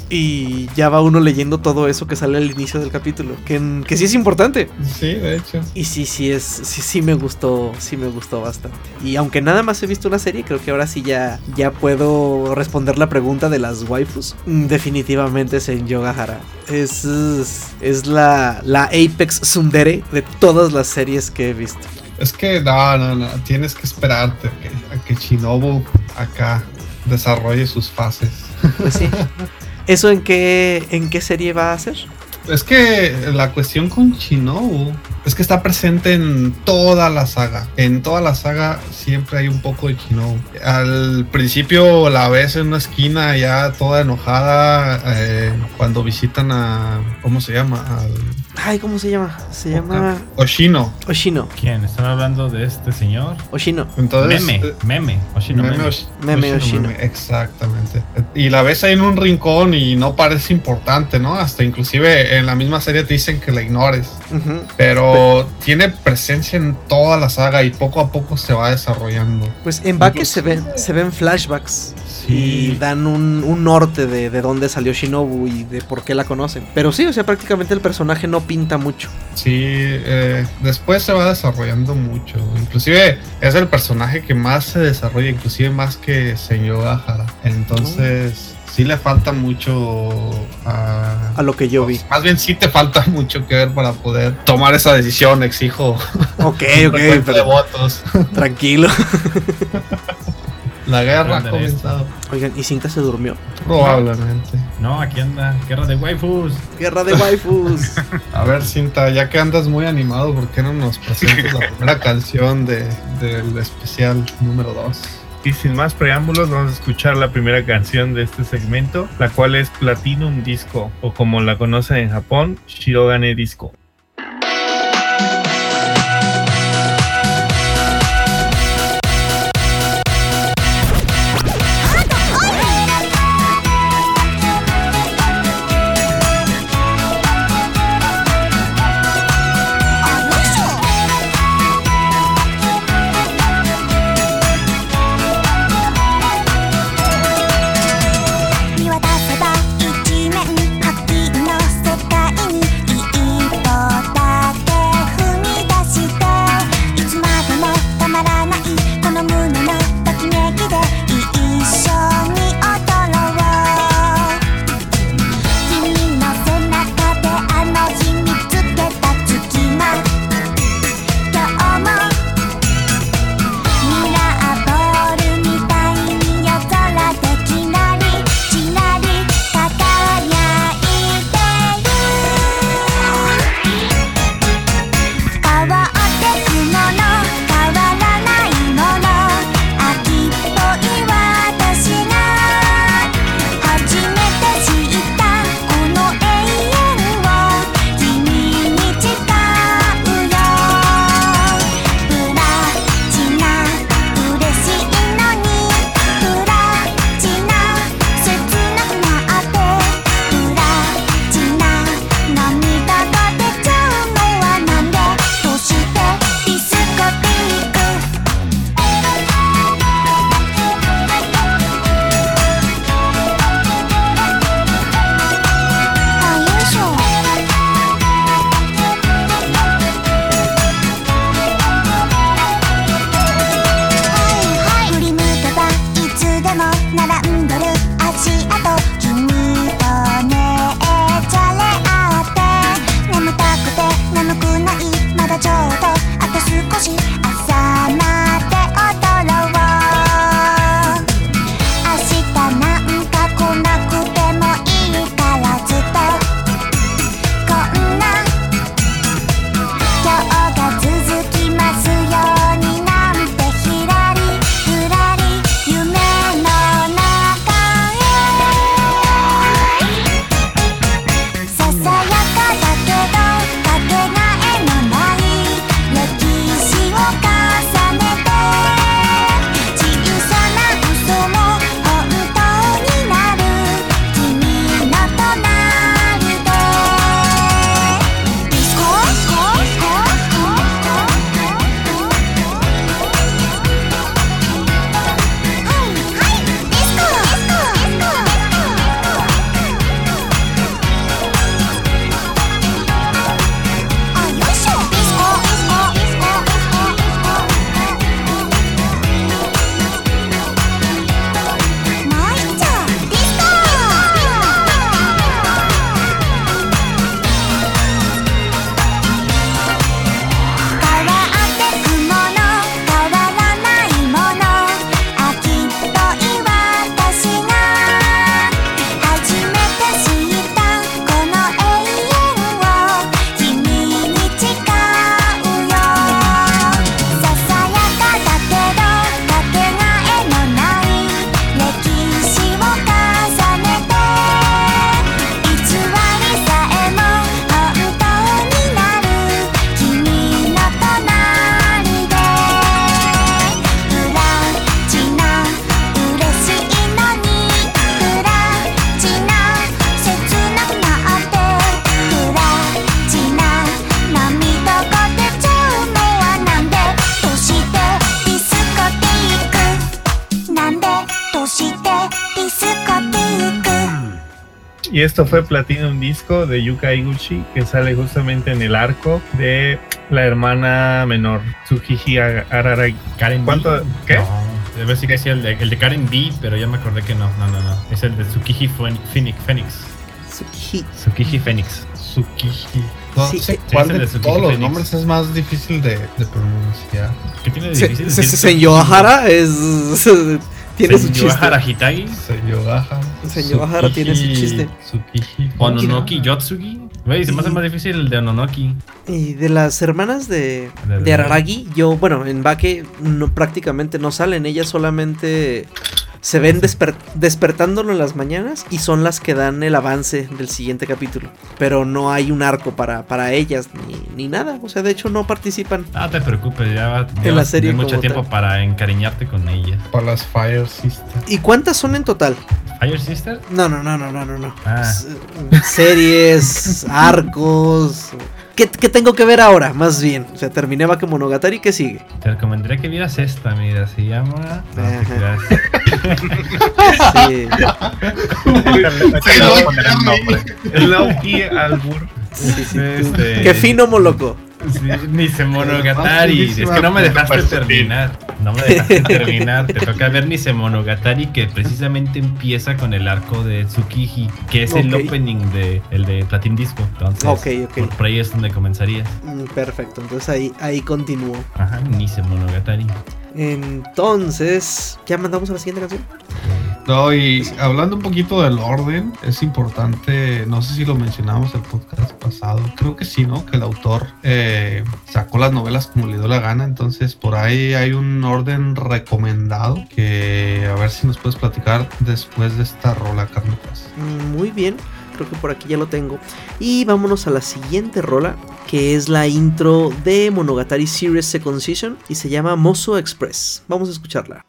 Y ya va uno leyendo todo eso que sale al inicio del capítulo. Que, que sí es importante. Sí, de hecho. Y sí, sí es. Sí, sí me gustó. Sí me gustó bastante. Y aunque nada más he visto una serie, creo que ahora sí ya, ya puedo responder la pregunta de las waifus. Mm, Definitivamente es en Yogahara. Es. Es, es la, la Apex Sundere de todas las series que he visto. Es que no, no, no, tienes que esperarte a que, a que Shinobu acá desarrolle sus fases. Pues sí. ¿Eso en qué, en qué serie va a ser? Es que la cuestión con Shinobu es que está presente en toda la saga. En toda la saga siempre hay un poco de Shinobu. Al principio la ves en una esquina ya toda enojada eh, cuando visitan a... ¿Cómo se llama? Al Ay, ¿cómo se llama? Se llama Oshino. Oshino. ¿Quién? ¿Están hablando de este señor? Oshino. Entonces, meme, eh, meme. Oshino Meme meme. Osh- Meme Oshino. meme, Exactamente. Y la ves ahí en un rincón y no parece importante, ¿no? Hasta inclusive en la misma serie te dicen que la ignores. Pero tiene presencia en toda la saga y poco a poco se va desarrollando. Pues en Bake se ven, se ven flashbacks. Y Sí. dan un, un norte de, de dónde salió Shinobu y de por qué la conocen. Pero sí, o sea, prácticamente el personaje no pinta mucho. Sí, eh, después se va desarrollando mucho. Inclusive es el personaje que más se desarrolla, inclusive más que Señor Ahara. Entonces, sí le falta mucho a... A lo que yo vi. Más bien sí te falta mucho que ver para poder tomar esa decisión, exijo. Ok, ok, de votos. tranquilo. La guerra ha comenzado. Oigan, ¿y Cinta se durmió? Probablemente. No, aquí anda. Guerra de waifus. Guerra de waifus. A ver, Cinta, ya que andas muy animado, ¿por qué no nos presentas la primera canción de, del especial número 2? Y sin más preámbulos, vamos a escuchar la primera canción de este segmento, la cual es Platinum Disco, o como la conocen en Japón, Shirogane Disco. Esto fue Platinum Disco de Yuka Iguchi, que sale justamente en el arco de la hermana menor, Tsukiji Araragi. Karen B. ¿Cuánto? ¿Qué? No, debe decir que sí, el de, el de Karen B, pero ya me acordé que no, no, no, no. Es el de Tsukiji Phoen- Phoenix. Phoenix. Tsukiji. Tsukiji Phoenix. Tsukiji. No Sí, sé cuál es de de Tsukiji todos los nombres es más difícil de, de pronunciar. ¿Qué tiene de Se- difícil? se- Señor Hara es. tiene su chiste. Señor Hitagi. Seyogaha. Señor Hara tiene su chiste. Tsukiji. Ononoki Yotsugi. Güey, se me hace más difícil el de Ononoki. Y de las hermanas de, De- de Araragi, yo, bueno, en Bake no, prácticamente no salen. Ellas solamente se ven desper- despertándolo en las mañanas y son las que dan el avance del siguiente capítulo. Pero no hay un arco para, para ellas ni, ni nada. O sea, de hecho no participan. No te preocupes, ya va ya la serie mucho tiempo tal. para encariñarte con ella. Para las Fire Sisters. ¿Y cuántas son en total? Fire Sister. No, no, no, no, no, no. no. Ah. Series, arcos. ¿Qué, qué tengo que ver ahora? Más bien. O sea, terminé Bakemonogatari, ¿qué sigue? Te recomendaría que vieras esta, mira, se llama. No. Sí. Loki Albur. Sí, sí, tú. Este- Qué fino, Moloco. Sí, Nice Monogatari. Es que no me dejaste terminar. No me dejaste terminar. Te toca ver Nice Monogatari que precisamente empieza con el arco de Tsukiji, que es el opening de el de Platin Disco. Entonces, por ahí es donde comenzarías. Mm, Perfecto, entonces ahí, ahí continúo. Ajá, Nice Monogatari. Entonces, ¿ya mandamos a la siguiente canción? No, y hablando un poquito del orden, es importante, no sé si lo mencionamos el podcast pasado, creo que sí, ¿no? Que el autor eh, sacó las novelas como le dio la gana, entonces por ahí hay un orden recomendado que a ver si nos puedes platicar después de esta rola, Carlitos. Mm, Muy bien, creo que por aquí ya lo tengo. Y vámonos a la siguiente rola, que es la intro de Monogatari Series Second Season y se llama Mozo Express. Vamos a escucharla.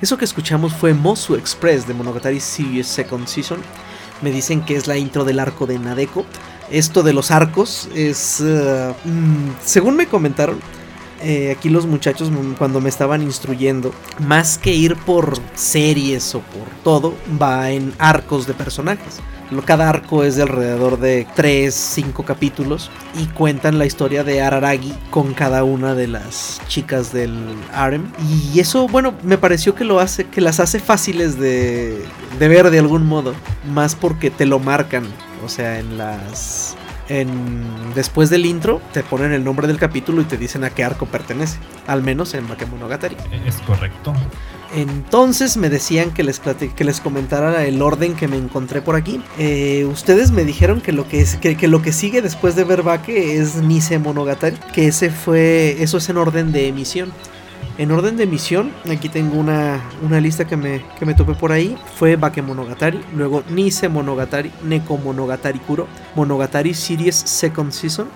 Eso que escuchamos fue Mosu Express de Monogatari Series Second Season. Me dicen que es la intro del arco de Nadeko. Esto de los arcos es... eh, mm, según me comentaron, eh, aquí los muchachos mm, cuando me estaban instruyendo, más que ir por series o por todo, va en arcos de personajes. Cada arco es de alrededor de 3, 5 capítulos y cuentan la historia de Araragi con cada una de las chicas del harem. Y eso, bueno, me pareció que lo hace, que las hace fáciles de, de ver de algún modo, más porque te lo marcan, o sea, en las en, después del intro te ponen el nombre del capítulo y te dicen a qué arco pertenece, al menos en Bakemonogatari. Es correcto. Entonces me decían que les, que les comentara el orden que me encontré por aquí. Eh, ustedes me dijeron que lo que, es, que, que lo que sigue después de ver Bake es Nise Monogatari, que ese fue, eso es en orden de emisión. En orden de emisión, aquí tengo una, una lista que me, que me topé por ahí. Fue Bake Monogatari, luego Nise Monogatari, Neko Monogatari Kuro, Monogatari Series Second Season,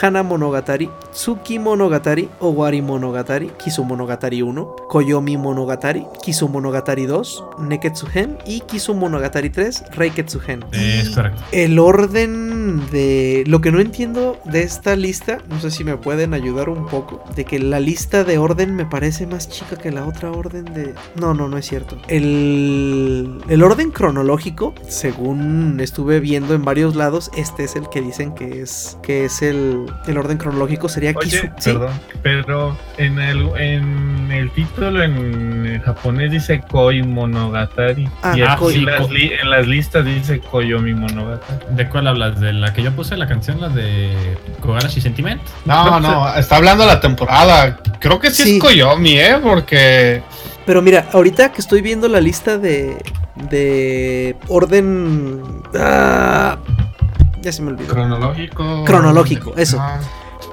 Hana Monogatari, Tsuki Monogatari, Owari Monogatari, Kisu Monogatari 1, Koyomi Monogatari, Kisu Monogatari 2, Neketsuhen y Kisu Monogatari 3, Reiketsuhen. Es Y correcto. El orden de... Lo que no entiendo de esta lista, no sé si me pueden ayudar un poco, de que la lista de orden me parece más chica que la otra orden de... No, no, no es cierto. El, el orden cronológico, según estuve viendo en varios lados, este es el que dicen que es, que es el, el orden cronológico, sería Oye, Kisu... ¿sí? perdón, pero en el, en el título en japonés dice Koi Monogatari. Ah, y aquí Koi. en, las li- en las listas dice Koyomi Monogatari. ¿De cuál hablas? ¿De la que yo puse la canción, la de Kogarashi Sentiment? No, no, está hablando de la temporada. Creo que sí, Sí. es Koyomi, ¿eh? Porque. Pero mira, ahorita que estoy viendo la lista de. de. orden. ah, ya se me olvidó. Cronológico. Cronológico, eso. Ah,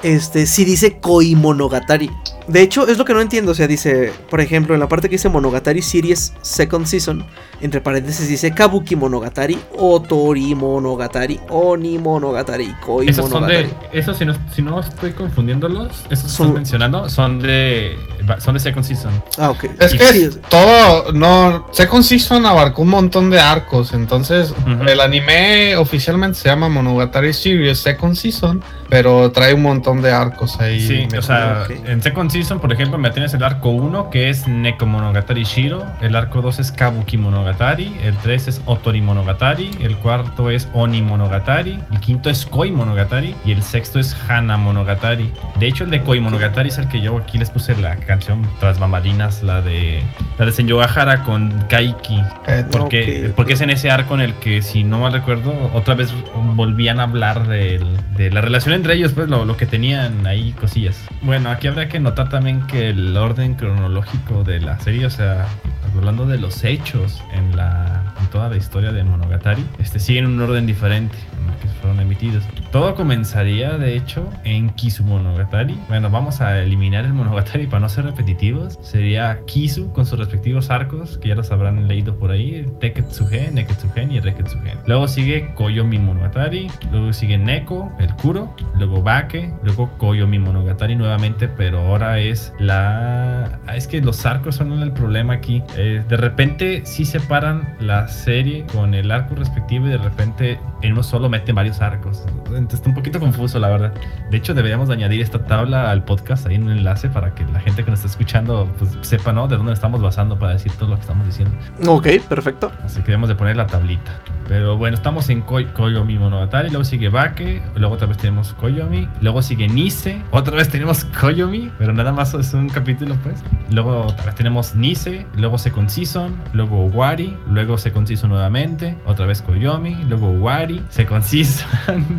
Este, sí dice Koi Monogatari. De hecho, es lo que no entiendo. O sea, dice, por ejemplo, en la parte que dice Monogatari Series Second Season, entre paréntesis dice Kabuki Monogatari, Otori Monogatari, Oni Monogatari, Koi Esos son Monogatari. de. Esos, si no, si no estoy confundiéndolos, esos que Son- están mencionando son de. Son de Second Season. Ah, ok. Es que Sí, es todo, no, Second Season abarcó un montón de arcos, entonces el anime oficialmente se llama Monogatari Series Second Season, pero trae un montón de arcos ahí. Sí, o sea, en Second Season, por ejemplo, me tienes el arco 1 que es Neko Monogatari Shiro, el arco 2 es Kabuki Monogatari, el 3 es Otori Monogatari, el cuarto es Oni Monogatari, el quinto es Koi Monogatari y el sexto es Hana Monogatari. De hecho, el de Koi Monogatari es el que yo aquí les puse la canción tras bambalinas, la de la de Senyogahara con Kaiki. Eh, Porque, porque es en ese arco en el que, si no mal recuerdo, otra vez volvían a hablar del- de la relación entre ellos, pues lo, lo que tenían ahí cosillas. Bueno, aquí habrá que notar también que el orden cronológico de la serie, o sea, hablando de los hechos en la en toda la historia de Monogatari, este sigue en un orden diferente en el que fueron emitidos. Todo comenzaría, de hecho, en Kisu Monogatari. Bueno, vamos a eliminar el Monogatari para no ser repetitivos. Sería Kisu con sus respectivos arcos, que ya los habrán leído por ahí: Teketsugen, Neketsugen y Reketsugen. Luego sigue Koyomi Monogatari, luego sigue Neko, el Kuro, luego Bake, luego Koyomi Monogatari nuevamente, pero ahora es la. ah, Es que los arcos son el problema aquí. Eh, de repente sí separan la serie con el arco respectivo y de repente en uno solo meten varios arcos. Entonces está un poquito confuso, la verdad. De hecho, deberíamos de añadir esta tabla al podcast ahí en un enlace para que la gente que nos está escuchando pues, sepa, ¿no? De dónde estamos basando para decir todo lo que estamos diciendo. Ok, perfecto. Así que debemos de poner la tablita. Pero bueno, estamos en Koyomi Monogatari, luego sigue Bake, luego otra vez tenemos Koyomi, luego sigue Nise, otra vez tenemos Koyomi, pero nada más es un capítulo pues. Luego otra vez tenemos Nise, luego Second Season, luego Wari, luego Second Season nuevamente, otra vez Koyomi, luego Wari, Second Season,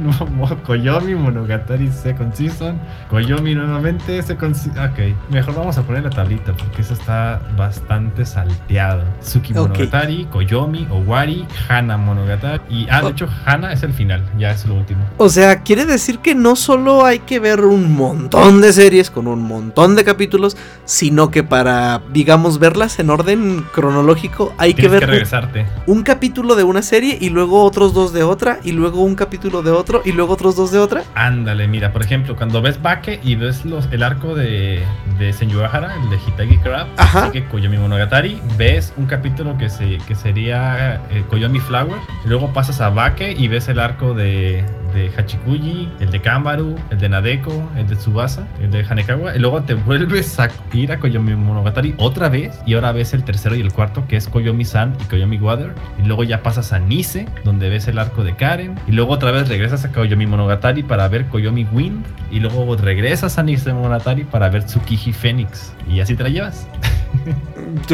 Koyomi, Monogatari, Second Season, Koyomi nuevamente, Second Season. Ok, mejor vamos a poner la tablita porque eso está bastante salteado. Tsuki. Monogatari, Koyomi, Owari, Hana Monogatari. Y, ah, de Oh. hecho, Hana es el final, ya es lo último. O sea, quiere decir que no solo hay que ver un montón de series con un montón de capítulos, sino que para, digamos, verlas en orden cronológico hay que ver que un- regresarte. un capítulo de una serie y luego otros dos de otra y luego un capítulo de otro y luego otros dos de otra. Ándale, mira, por ejemplo, cuando ves Bake y ves los, el arco de, de Senyuahara, el de Hitagi Crab, sigue Koyomi Monogatari, ves un capítulo que, se, que sería eh, Koyomi Flower, luego pasas a Bake y ves el arco de, de Hachikuji, el de Kambaru, el de Nadeko, el de Tsubasa, el de Hanekawa, y luego te vuelves a ir a Koyomi Monogatari otra vez, y ahora ves el tercero y el cuarto, que es Koyomi-san y Koyomi Water, y luego ya pasas a Nise, donde ves el arco de Karen, y luego otra vez regresas a Koyomi Monogatari para ver Koyomi Wind, y luego regresas a Nise Monogatari para ver Tsukiji Phoenix, y así te la llevas.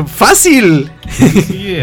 ¡Fácil! Sí,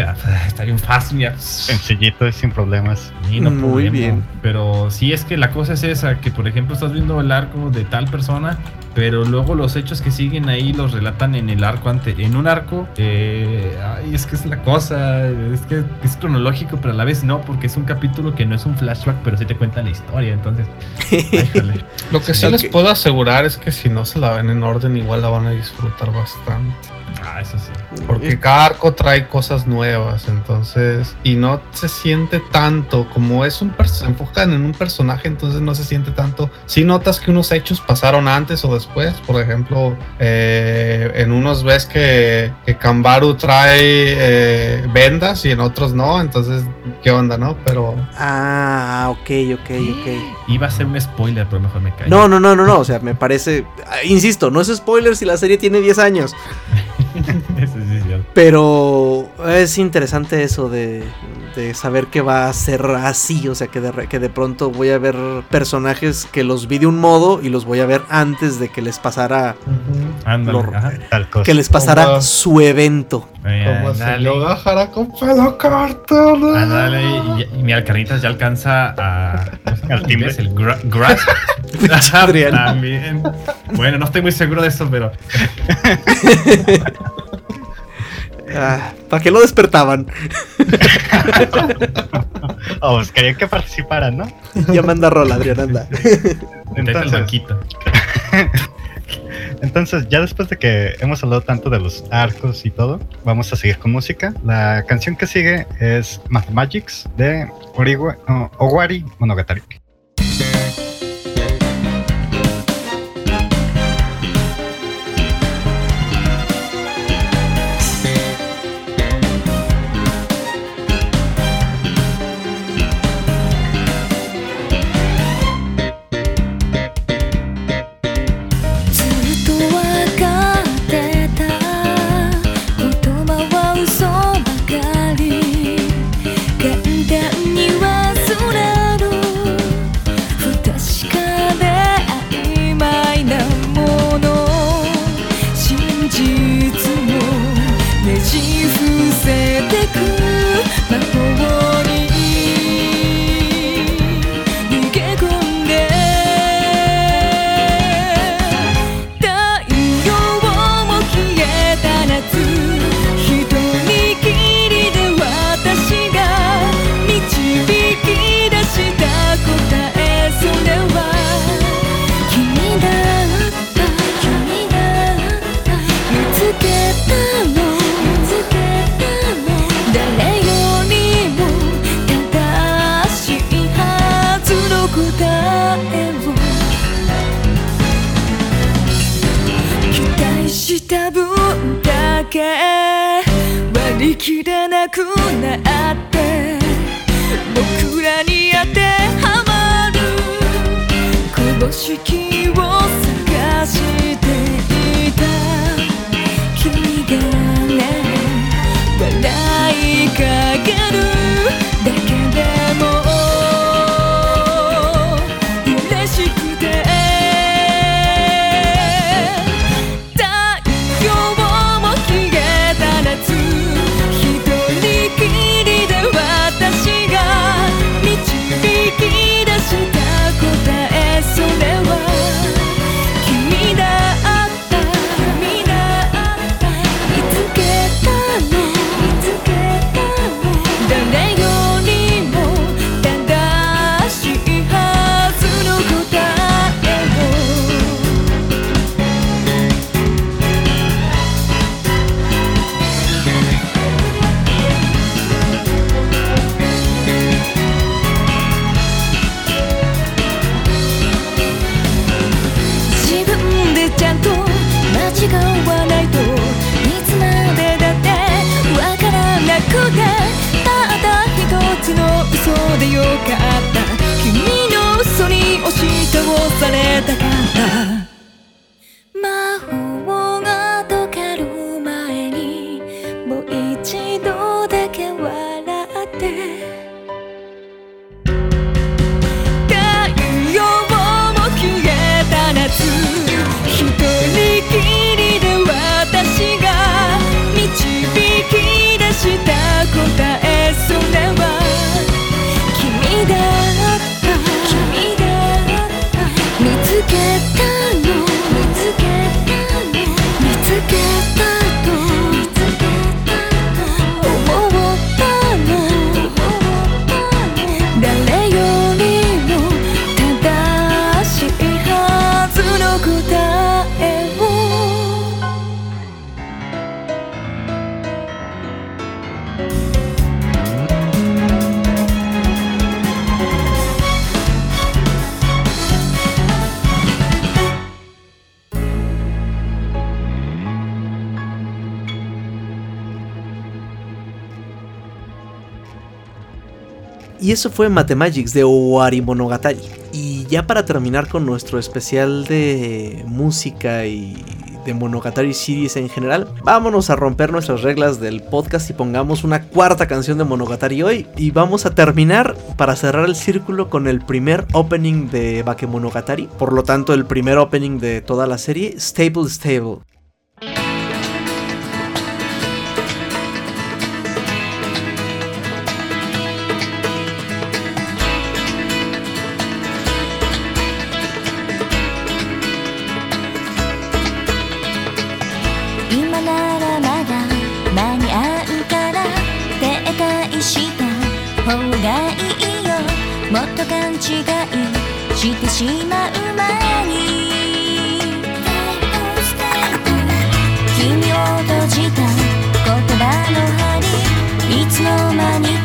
está bien fácil, ya. Sencillito y sin problemas. Sí, no Muy problema. bien. Pero sí es que la cosa es esa, que por ejemplo estás viendo el arco de tal persona, pero luego los hechos que siguen ahí los relatan en el arco ante, en un arco. eh, ay, es que es la cosa, es que es cronológico, pero a la vez no, porque es un capítulo que no es un flashback, pero sí te cuenta la historia. Entonces. Lo que sí les puedo asegurar es que si no se la ven en orden, igual la van a disfrutar bastante. Ah, eso sí. Porque cada arco trae cosas nuevas, entonces, y no se siente tanto como es un se enfocan en un personaje, entonces no se siente tanto. Si notas que unos hechos pasaron antes o después, por ejemplo, eh, en unos ves que, que Kambaru trae eh, vendas y en otros no, entonces, ¿qué onda, no? Pero Ah, ok, ok, ok. Iba a ser un spoiler, pero mejor me callo. No, no, no, no, no. O sea, me parece. ah, Insisto, no es spoiler si la serie tiene 10 años. Eso sí es cierto. Pero es interesante eso de, de saber que va a ser así. O sea, que de, re- que de pronto voy a ver personajes que los vi de un modo y los voy a ver antes de que les pasara. Ándale, Lo- ajá. Tal cosa. Que les pasara Como- su evento. Como se lo con y, y mi Alcarnitas ya alcanza a. Al timbre. ¿Es El gra- grasp. También. Bueno, no estoy muy seguro de eso, pero. Ah, ¿Para qué lo despertaban? Oh, pues querían que participaran, ¿no? Ya manda rola, Adrián, anda. Entonces, banquito. entonces, ya después de que hemos hablado tanto de los arcos y todo, vamos a seguir con música. La canción que sigue es Mathematics de Oriwa- oh, Owari Monogatari. Y eso fue Mathemagics de Owari Monogatari. Y ya para terminar con nuestro especial de música y de Monogatari Series en general, vámonos a romper nuestras reglas del podcast y pongamos una cuarta canción de Monogatari hoy. Y vamos a terminar para cerrar el círculo con el primer opening de Bakemonogatari, por lo tanto el primer opening de toda la serie, Stable Stable. もっと勘違いしてしまう前に。君を閉じた言葉の針いつの間に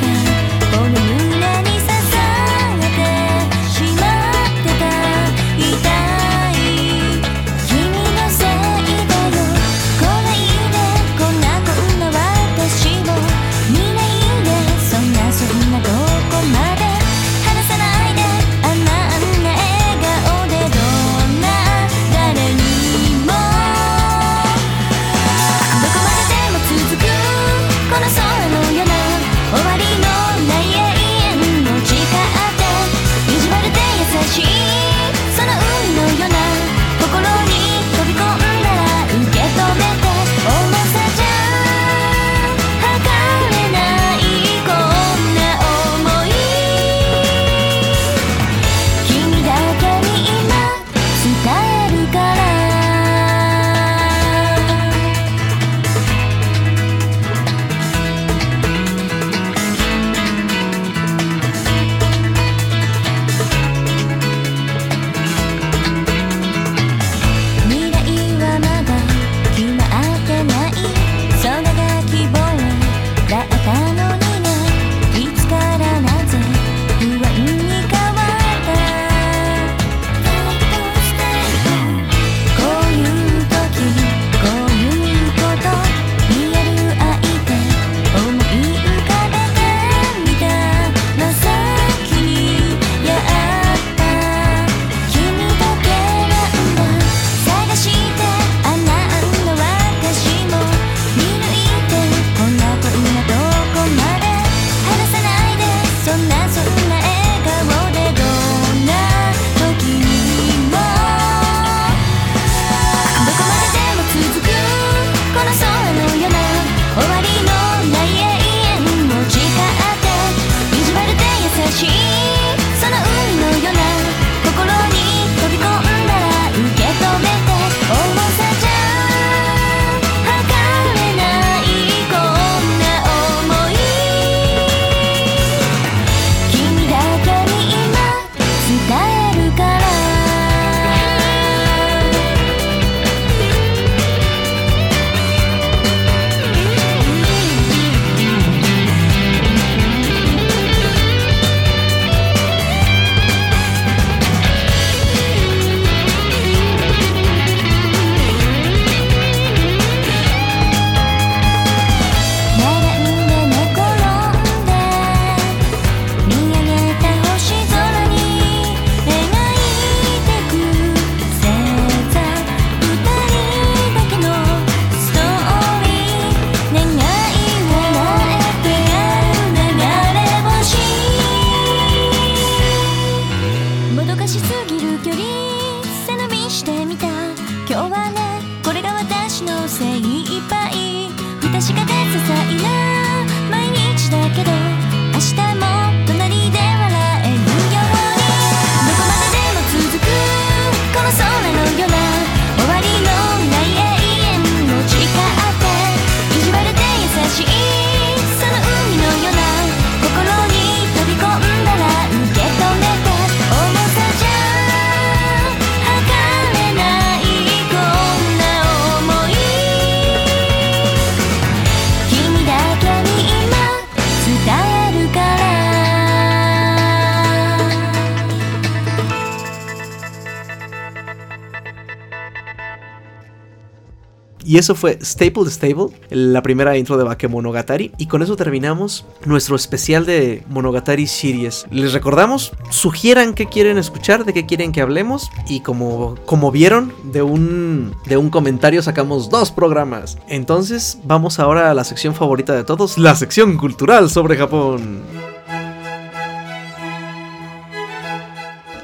Y eso fue Staple Stable, la primera intro de Bakemonogatari. Y con eso terminamos nuestro especial de Monogatari Series. Les recordamos, sugieran qué quieren escuchar, de qué quieren que hablemos. Y como, como vieron, de un, de un comentario sacamos dos programas. Entonces, vamos ahora a la sección favorita de todos, la sección cultural sobre Japón.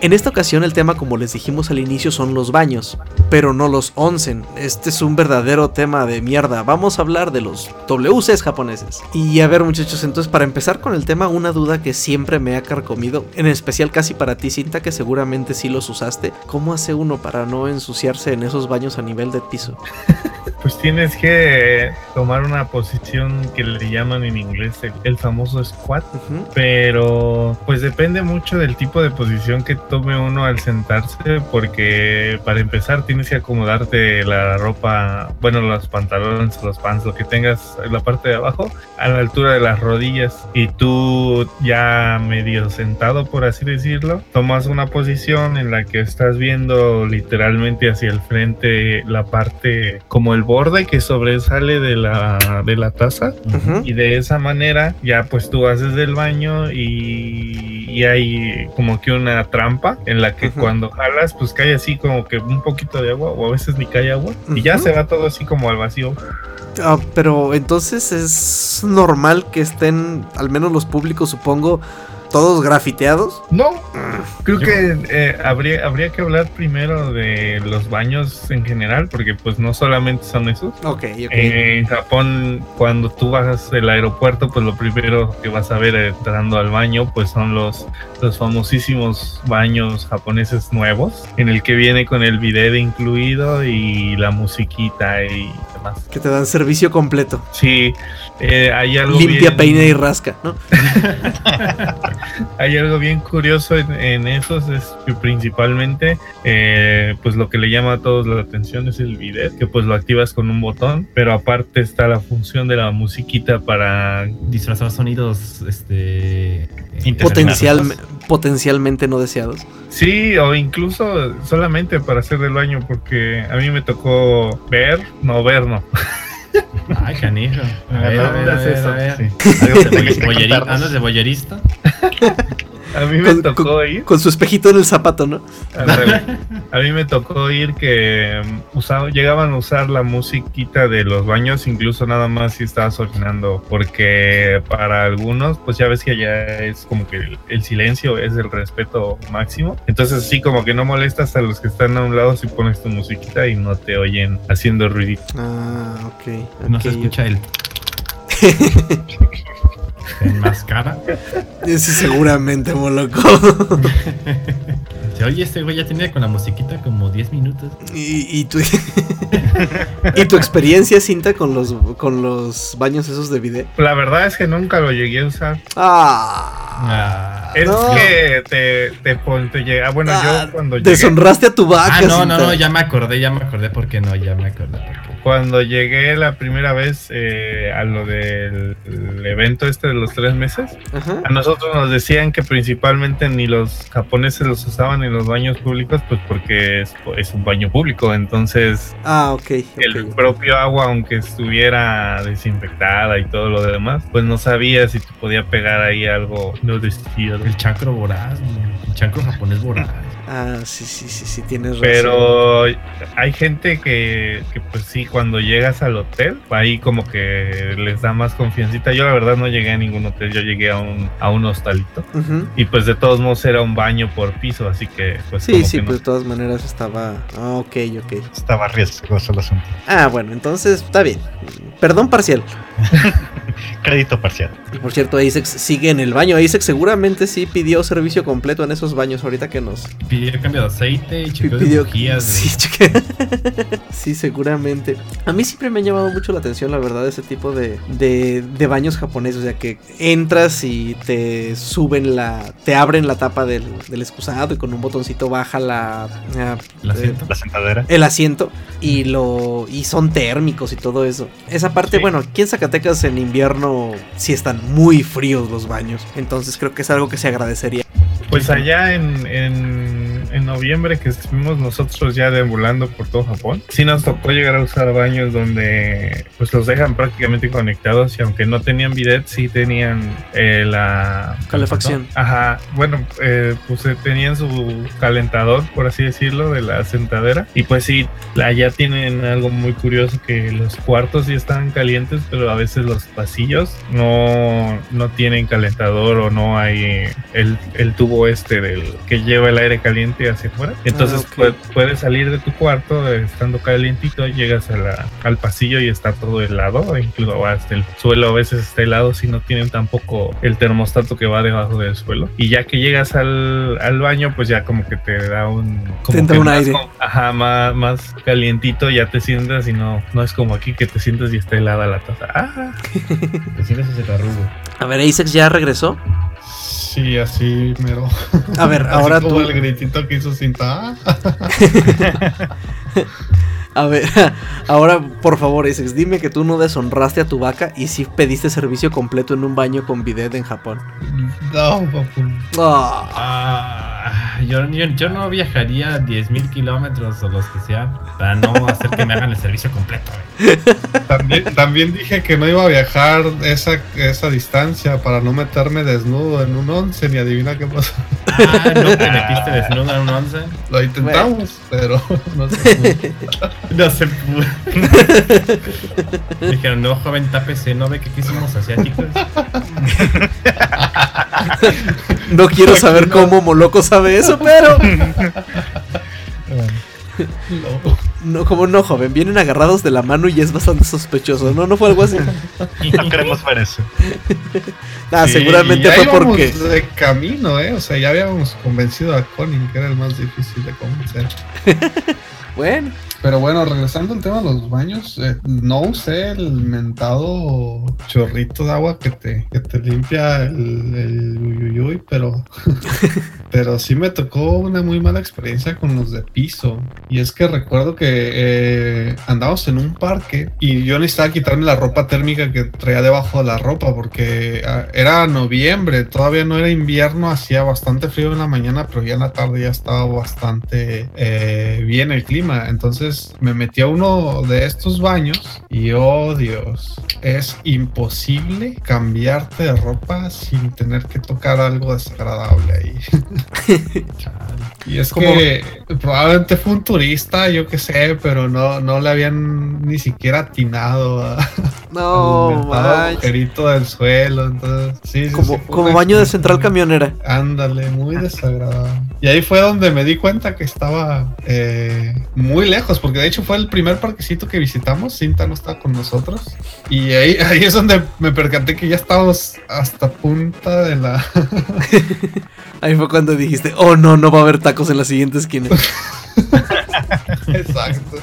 En esta ocasión el tema, como les dijimos al inicio, son los baños, pero no los onsen. Este es un verdadero tema de mierda. Vamos a hablar de los WCs japoneses. Y a ver muchachos, entonces para empezar con el tema, una duda que siempre me ha carcomido, en especial casi para ti, Cinta, que seguramente sí los usaste. ¿Cómo hace uno para no ensuciarse en esos baños a nivel de piso? Pues tienes que tomar una posición que le llaman en inglés el, el famoso squat, pero pues depende mucho del tipo de posición que tome uno al sentarse, porque para empezar tienes que acomodarte la ropa, bueno, los pantalones, los pants, lo que tengas en la parte de abajo, a la altura de las rodillas, y tú ya medio sentado, por así decirlo, tomas una posición en la que estás viendo literalmente hacia el frente la parte como el borde que sobresale de la, de la taza Ujú. y de esa manera ya pues tú haces del baño y, y hay como que una trampa en la que cuando jalas pues cae así como que un poquito de agua o a veces ni cae agua y ya se va todo así como al vacío. Ah, pero entonces es normal que estén, al menos los públicos supongo, todos grafiteados. No, creo que eh, habría, habría que hablar primero de los baños en general porque pues no solamente son esos. Ok, ok. Eh, En Japón, cuando tú vas del aeropuerto, pues lo primero que vas a ver entrando al baño, pues son los, los famosísimos baños japoneses nuevos, en el que viene con el bidet incluido y la musiquita y demás. que te dan servicio completo. Sí, eh, hay algo Limpia, bien- peina y rasca, ¿no? Hay algo bien curioso en, en esos, es que principalmente, eh, pues lo que le llama a todos la atención es el bidet, que pues lo activas con un botón, pero aparte está la función de la musiquita para Disfrazar sonidos, este. Potencial, potencialmente no deseados. Sí, o incluso solamente para hacer del baño, porque a mí me tocó ver, no ver, Ay, canijo. A ver, a ver, a ver, a sí. Algo. ¿Andas de boyerista? A mí me Con- tocó con- ir, Con su espejito en el zapato, ¿no? al revés. a mí me tocó ir que um, usaba- llegaban a usar la musiquita de los baños, incluso nada más si estabas orinando, porque para algunos, pues ya ves que ya es como que el, el silencio es el respeto máximo. Entonces, sí, como que no molestas a los que están a un lado si pones tu musiquita y no te oyen haciendo ruidito. Ah, ok. No ok, se escucha el. en máscara. ok. Sí, seguramente, moloco. Se oye, este güey ya tenía con la musiquita como 10 minutos. y, y tu, y tu experiencia, cinta, con los, con los baños esos de video. La verdad es que nunca lo llegué a usar. Ah. Ah, Es No. que te, te, te ah, Bueno, Ah, yo cuando llegué, Deshonraste a tu vaca. Ah, no, no, Cinta. no, ya me acordé, ya me acordé por qué no, ya me acordé cuando llegué la primera vez eh, a lo del el evento este de los tres meses, Ajá. a nosotros nos decían que principalmente ni los japoneses los usaban en los baños públicos, pues porque es, es un baño público. Entonces, Ah, ok. el ok. propio agua, aunque estuviera desinfectada y todo lo demás, pues no sabía si te podía pegar ahí algo no deseado. El chancro voraz, el chancro japonés voraz. Ah, sí, sí, sí, sí, tienes razón. Pero hay gente que, que, pues sí, cuando llegas al hotel, ahí como que les da más confiancita. Yo la verdad no llegué a ningún hotel, yo llegué a un, a un hostalito. Y pues de todos modos era un baño por piso, así que pues Sí, como sí, que no- pues de todas maneras estaba. Ah, ok, ok. Estaba riesgoso el asunto. Ah, bueno, entonces está bien. Perdón parcial. Crédito parcial. Y por cierto, Asex sigue en el baño. Asex seguramente sí pidió servicio completo en esos baños ahorita que nos Pidió cambio de aceite y de pidió. bujías. Sí, güey. cheque- sí, seguramente. A mí siempre me ha llamado mucho la atención, la verdad, ese tipo de, de, de baños japoneses. O sea, que entras y te suben la. te abren la tapa del, del excusado y con un botoncito baja la. ah, ¿El asiento? La sentadera. el asiento y lo y son térmicos y todo eso. Esa parte, Sí. bueno, aquí en Zacatecas en invierno sí están muy fríos los baños, entonces creo que es algo que se agradecería. Pues allá en, en noviembre que estuvimos nosotros ya deambulando por todo Japón, sí nos tocó llegar a usar baños donde pues los dejan prácticamente conectados y aunque no tenían bidet, sí tenían eh, la Calefacción. Ajá, bueno, eh, pues eh, tenían su calentador, por así decirlo, de la sentadera. Y pues sí, allá tienen algo muy curioso que los cuartos sí están calientes, pero a veces los pasillos no, no tienen calentador o no hay eh, el, el tubo este del que lleva el aire caliente hacia afuera. Entonces Ah, ok. pue- puedes salir de tu cuarto eh, estando calientito, llegas a la- al pasillo y está todo helado, incluso hasta el suelo a veces está helado si no tienen tampoco el termostato que va debajo del suelo. Y ya que llegas al, al baño, pues ya como que te da un... Como entra que un más aire. como- ajá, más, más calientito, ya te sientas y no, no es como aquí que te sientas y está helada la taza. Ah, Te. A ver, Asex ya regresó. Sí, así mero. A ver, Así ahora como tú. el gritito que hizo cinta. A ver, ahora por favor, Asex, dime que tú no deshonraste a tu vaca y si pediste servicio completo en un baño con bidet en Japón. No, papu. Ah, yo, yo, yo no viajaría 10.000 kilómetros o los que sean para no hacer que me hagan el servicio completo. güey. También, también dije que no iba a viajar esa, esa distancia para no meterme desnudo en un once y adivina qué pasó. Ah, ¿no te metiste desnudo en un once? Lo intentamos, pero no pudo. No se pudo. Dijeron, no, joven, tápese, ¿no ve que aquí somos asiáticos? no quiero saber no. cómo Moloco sabe eso, pero. No. No, como no, joven. Vienen agarrados de la mano y es bastante sospechoso. No, no fue algo así. No queremos ver eso. Ah, Sí, seguramente ya fue íbamos porque. de camino, ¿eh? O sea, ya habíamos convencido a Conning, que era el más difícil de convencer. Bueno, Pero bueno, regresando al tema de los baños, eh, no usé el mentado chorrito de agua que te, que te limpia el, el uyuyuy, pero, pero sí me tocó una muy mala experiencia con los de piso. Y es que recuerdo que eh, andábamos en un parque y yo necesitaba quitarme la ropa térmica que traía debajo de la ropa porque ah, era noviembre, todavía no era invierno, hacía bastante frío en la mañana, pero ya en la tarde ya estaba bastante eh, bien el clima. Entonces me metí a uno de estos baños y oh Dios, es imposible cambiarte de ropa sin tener que tocar algo desagradable ahí. Y es Como- que probablemente fue un turista, yo qué sé, pero no, no le habían ni siquiera atinado a, no, manches. agujerito del suelo. Entonces, sí, sí, Como, sí, como baño de central camionera. Ándale, muy desagradable. Y ahí fue donde me di cuenta que estaba eh, muy lejos, porque de hecho fue el primer parquecito que visitamos. Cinta no estaba con nosotros. Y ahí, ahí es donde me percaté que ya estábamos hasta punta de la. Ahí fue cuando dijiste, oh no, no va a haber tacos en la siguiente esquina. Exacto.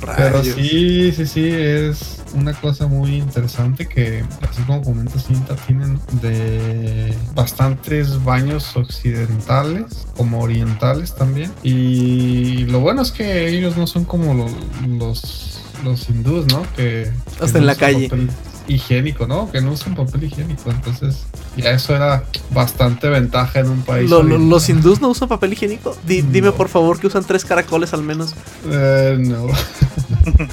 Pero Rayos. sí, sí, sí, es una cosa muy interesante que, así como comenta Cinta, tienen de bastantes baños occidentales, como orientales también. Y lo bueno es que ellos no son como lo- los, los hindús, ¿no? Que, que Hasta no en la calle. papel higiénico, ¿no? Que no usan papel higiénico. Entonces, ya eso era bastante ventaja en un país. Lo- lo- oriental. ¿Los hindús no usan papel higiénico? Di- Dime por favor que usan tres caracoles al menos. Eh, no.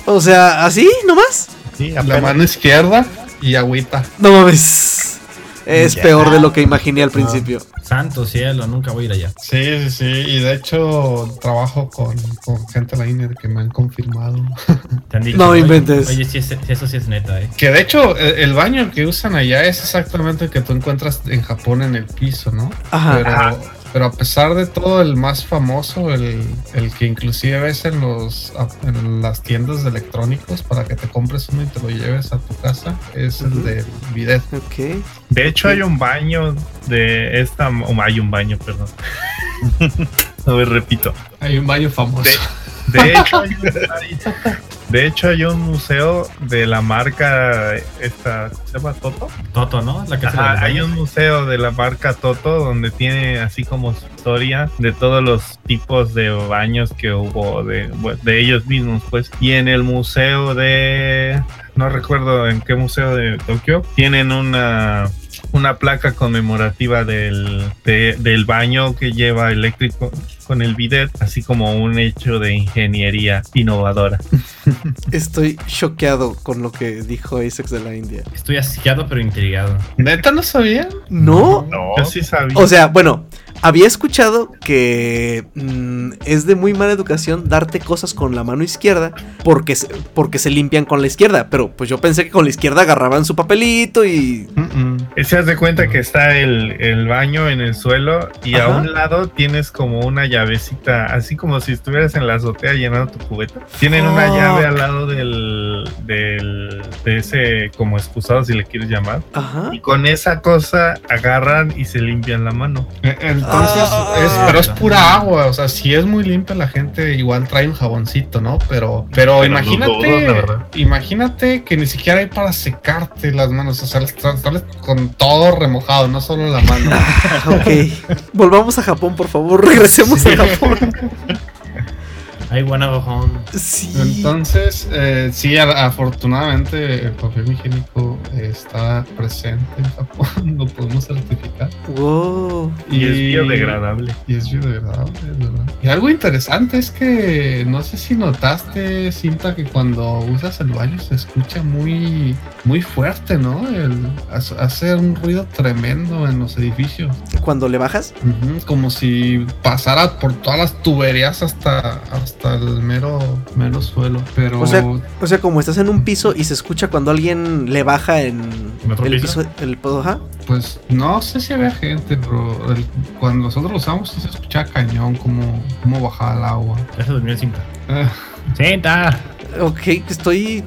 O sea, ¿así nomás? Sí, La mano izquierda y agüita. No mames. Es Ya. peor de lo que imaginé al principio. Santo cielo, nunca voy a ir allá. Sí, sí, sí. Y de hecho trabajo con, con gente de la INER que me han confirmado. Te han dicho, No "Oye, inventes". Oye, sí, es- eso sí es neta, eh. Que de hecho el, el baño que usan allá es exactamente el que tú encuentras en Japón en el piso, ¿no? Ajá. Pero, pero a pesar de todo, el más famoso, el, el que inclusive ves en, los, en las tiendas de electrónicos para que te compres uno y te lo lleves a tu casa, es el del bidet. Ok. De hecho, hay un baño de esta. O hay un baño, perdón. A ver, repito. Hay un baño famoso. De hecho, hay un, hay- de hecho, hay un museo de la marca. Esta, ¿Se llama Toto? Toto, ¿no? La casa de Ajá, hay un museo de la marca Toto donde tiene así como su historia de todos los tipos de baños que hubo de, de ellos mismos, pues. Y en el museo de. No recuerdo en qué museo de Tokio. Tienen una una placa conmemorativa del, de- del baño que lleva eléctrico con el bidet, así como un hecho de ingeniería innovadora. Estoy choqueado con lo que dijo Asex de la India. Estoy asqueado pero intrigado. ¿Neta no sabían? ¿No? No. Yo sí sabía. O sea, bueno, había escuchado que mm, es de muy mala educación darte cosas con la mano izquierda porque se, porque se limpian con la izquierda. Pero pues yo pensé que con la izquierda agarraban su papelito y. Se hace cuenta que está el, el baño en el suelo y a un lado tienes como una llavecita, así como si estuvieras en la azotea llenando tu cubeta. Tienen una Fuck. llave al lado del, del de ese como excusado si le quieres llamar. Ajá. Y con esa cosa agarran y se limpian la mano. Eh, Entonces, Ah. es, pero es pura agua, o sea, si es muy limpia la gente igual trae un jaboncito, ¿no? Pero, pero, Pero imagínate, dudo, imagínate que ni siquiera hay para secarte las manos, o sea, sales sales con todo remojado, no solo la mano. Ok. Volvamos a Japón, por favor. Regresemos a Japón. I wanna go home. Sí. Entonces, eh, sí, afortunadamente el papel higiénico está presente en Japón, lo podemos certificar. Wow. Y, es biodegradable. Y es biodegradable, es verdad. Y algo interesante es que no sé si notaste, Cinta, que cuando usas el baño se escucha muy, muy fuerte, ¿no? El, hace- un ruido tremendo en los edificios. Cuando le bajas. Como si pasara por todas las tuberías hasta, hasta el mero, mero suelo. Pero O sea, O sea, como estás en un piso y se escucha cuando alguien le baja en ¿En otro el piso? piso. El, ajá. pues no sé si había gente, pero el- cuando nosotros lo usamos sí se escuchaba cañón como, como bajaba el agua. Eso durmió el cinta. Eh, ¡Cinta! Ok, estoy.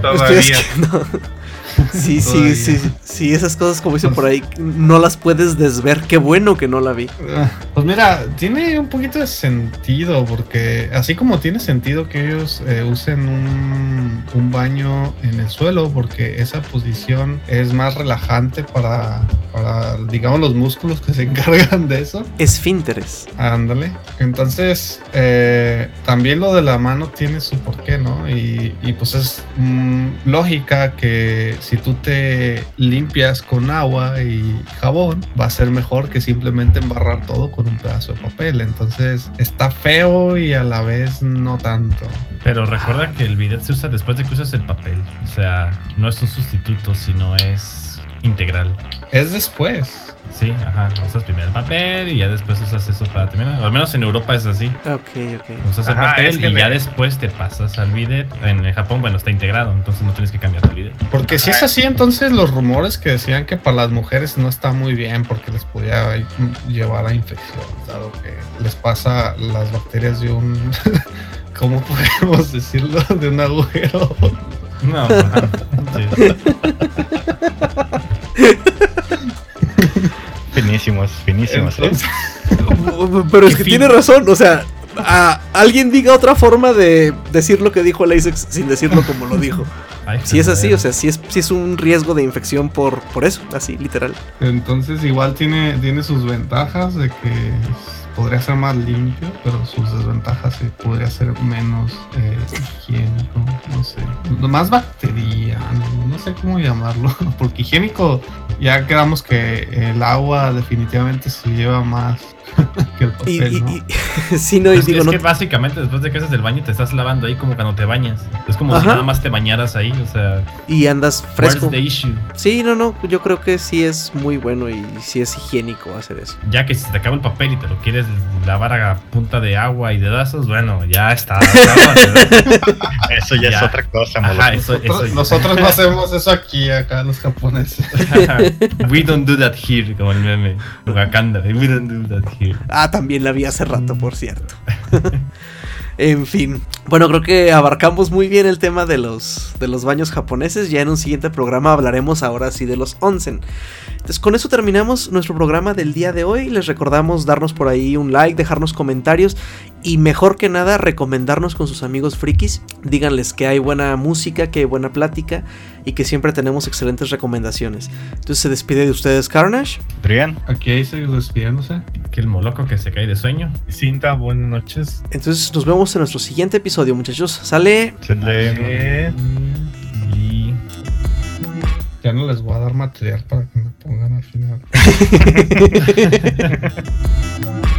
Todavía. Estoy asqueando. Sí, sí, sí, sí, esas cosas como dicen por ahí, no las puedes desver. Qué bueno que no la vi. Ah, Pues mira, tiene un poquito de sentido, porque así como tiene sentido que ellos eh, usen un, un baño en el suelo, porque esa posición es más relajante para, para, digamos, los músculos que se encargan de eso. Esfínteres. Ándale. Entonces, eh, también lo de la mano tiene su porqué, ¿no? Y, y pues es mm, lógica que si tú te limpias con agua y jabón, va a ser mejor que simplemente embarrar todo con un pedazo de papel. Entonces, está feo y a la vez no tanto. Pero recuerda que el bidet se usa después de que usas el papel. O sea, no es un sustituto, sino es integral. Es después. Sí, ajá. Usas primero el papel y ya después usas eso para terminar. Al menos en Europa es así. Ok, ok. Usas el papel es que y ya después te pasas al bidet. En Japón, bueno, está integrado, entonces no tienes que cambiar el bidet. Porque si es así, entonces los rumores que decían que para las mujeres no está muy bien porque les podía llevar a infección, dado que les pasa las bacterias de un, ¿cómo podemos decirlo? De un agujero. No. Sí. Finísimos, finísimos. ¿eh? Entonces, Pero es que fin. tiene razón, o sea, a- alguien diga otra forma de decir lo que dijo el Isaac sin decirlo como lo dijo. Ay, Si es así, o sea, si es, si es un riesgo de infección por, por eso, así, literal. entonces igual tiene, tiene sus ventajas de que podría ser más limpio, pero sus desventajas que podría ser menos eh, higiénico, no sé. Más bacteria, no, no sé cómo llamarlo, porque higiénico ya quedamos que el agua definitivamente se lleva más que el papel, y- ¿no? y- sí, no, y Es, que- digo, es no, que básicamente después de que haces el baño te estás lavando ahí como cuando te bañas. Es como si nada más te bañaras ahí, o sea, y andas fresco. the issue? Sí, no, no, yo creo que sí es muy bueno y sí es higiénico hacer eso. Ya que si se te acaba el papel y te lo quieres lavar a punta de agua y dedazos, bueno, ya está. ¿verdad? Eso ya, Ya. es otra cosa, Ajá, moloco. eso, eso Nosotros, nosotros no hacemos eso aquí, acá los japoneses. We don't do that here, como el meme. Wakanda, we don't do that here. Ah, también la vi hace rato, por cierto. en fin. Bueno, creo que abarcamos muy bien el tema de los, de los baños japoneses. Ya en un siguiente programa hablaremos ahora sí de los onsen. Entonces, con eso terminamos nuestro programa del día de hoy. Les recordamos darnos por ahí un like, dejarnos comentarios y mejor que nada recomendarnos con sus amigos frikis. Díganles que hay buena música, que hay buena plática y que siempre tenemos excelentes recomendaciones. Entonces se despide de ustedes Carnage. Adrián, Aquí ahí se despidiéndose. Que el moloco que se cae de sueño. Cinta, buenas noches. Entonces nos vemos en nuestro siguiente episodio muchachos. Sale. se le... Eh, Y Ya no les voy a dar material para que no pongan al final.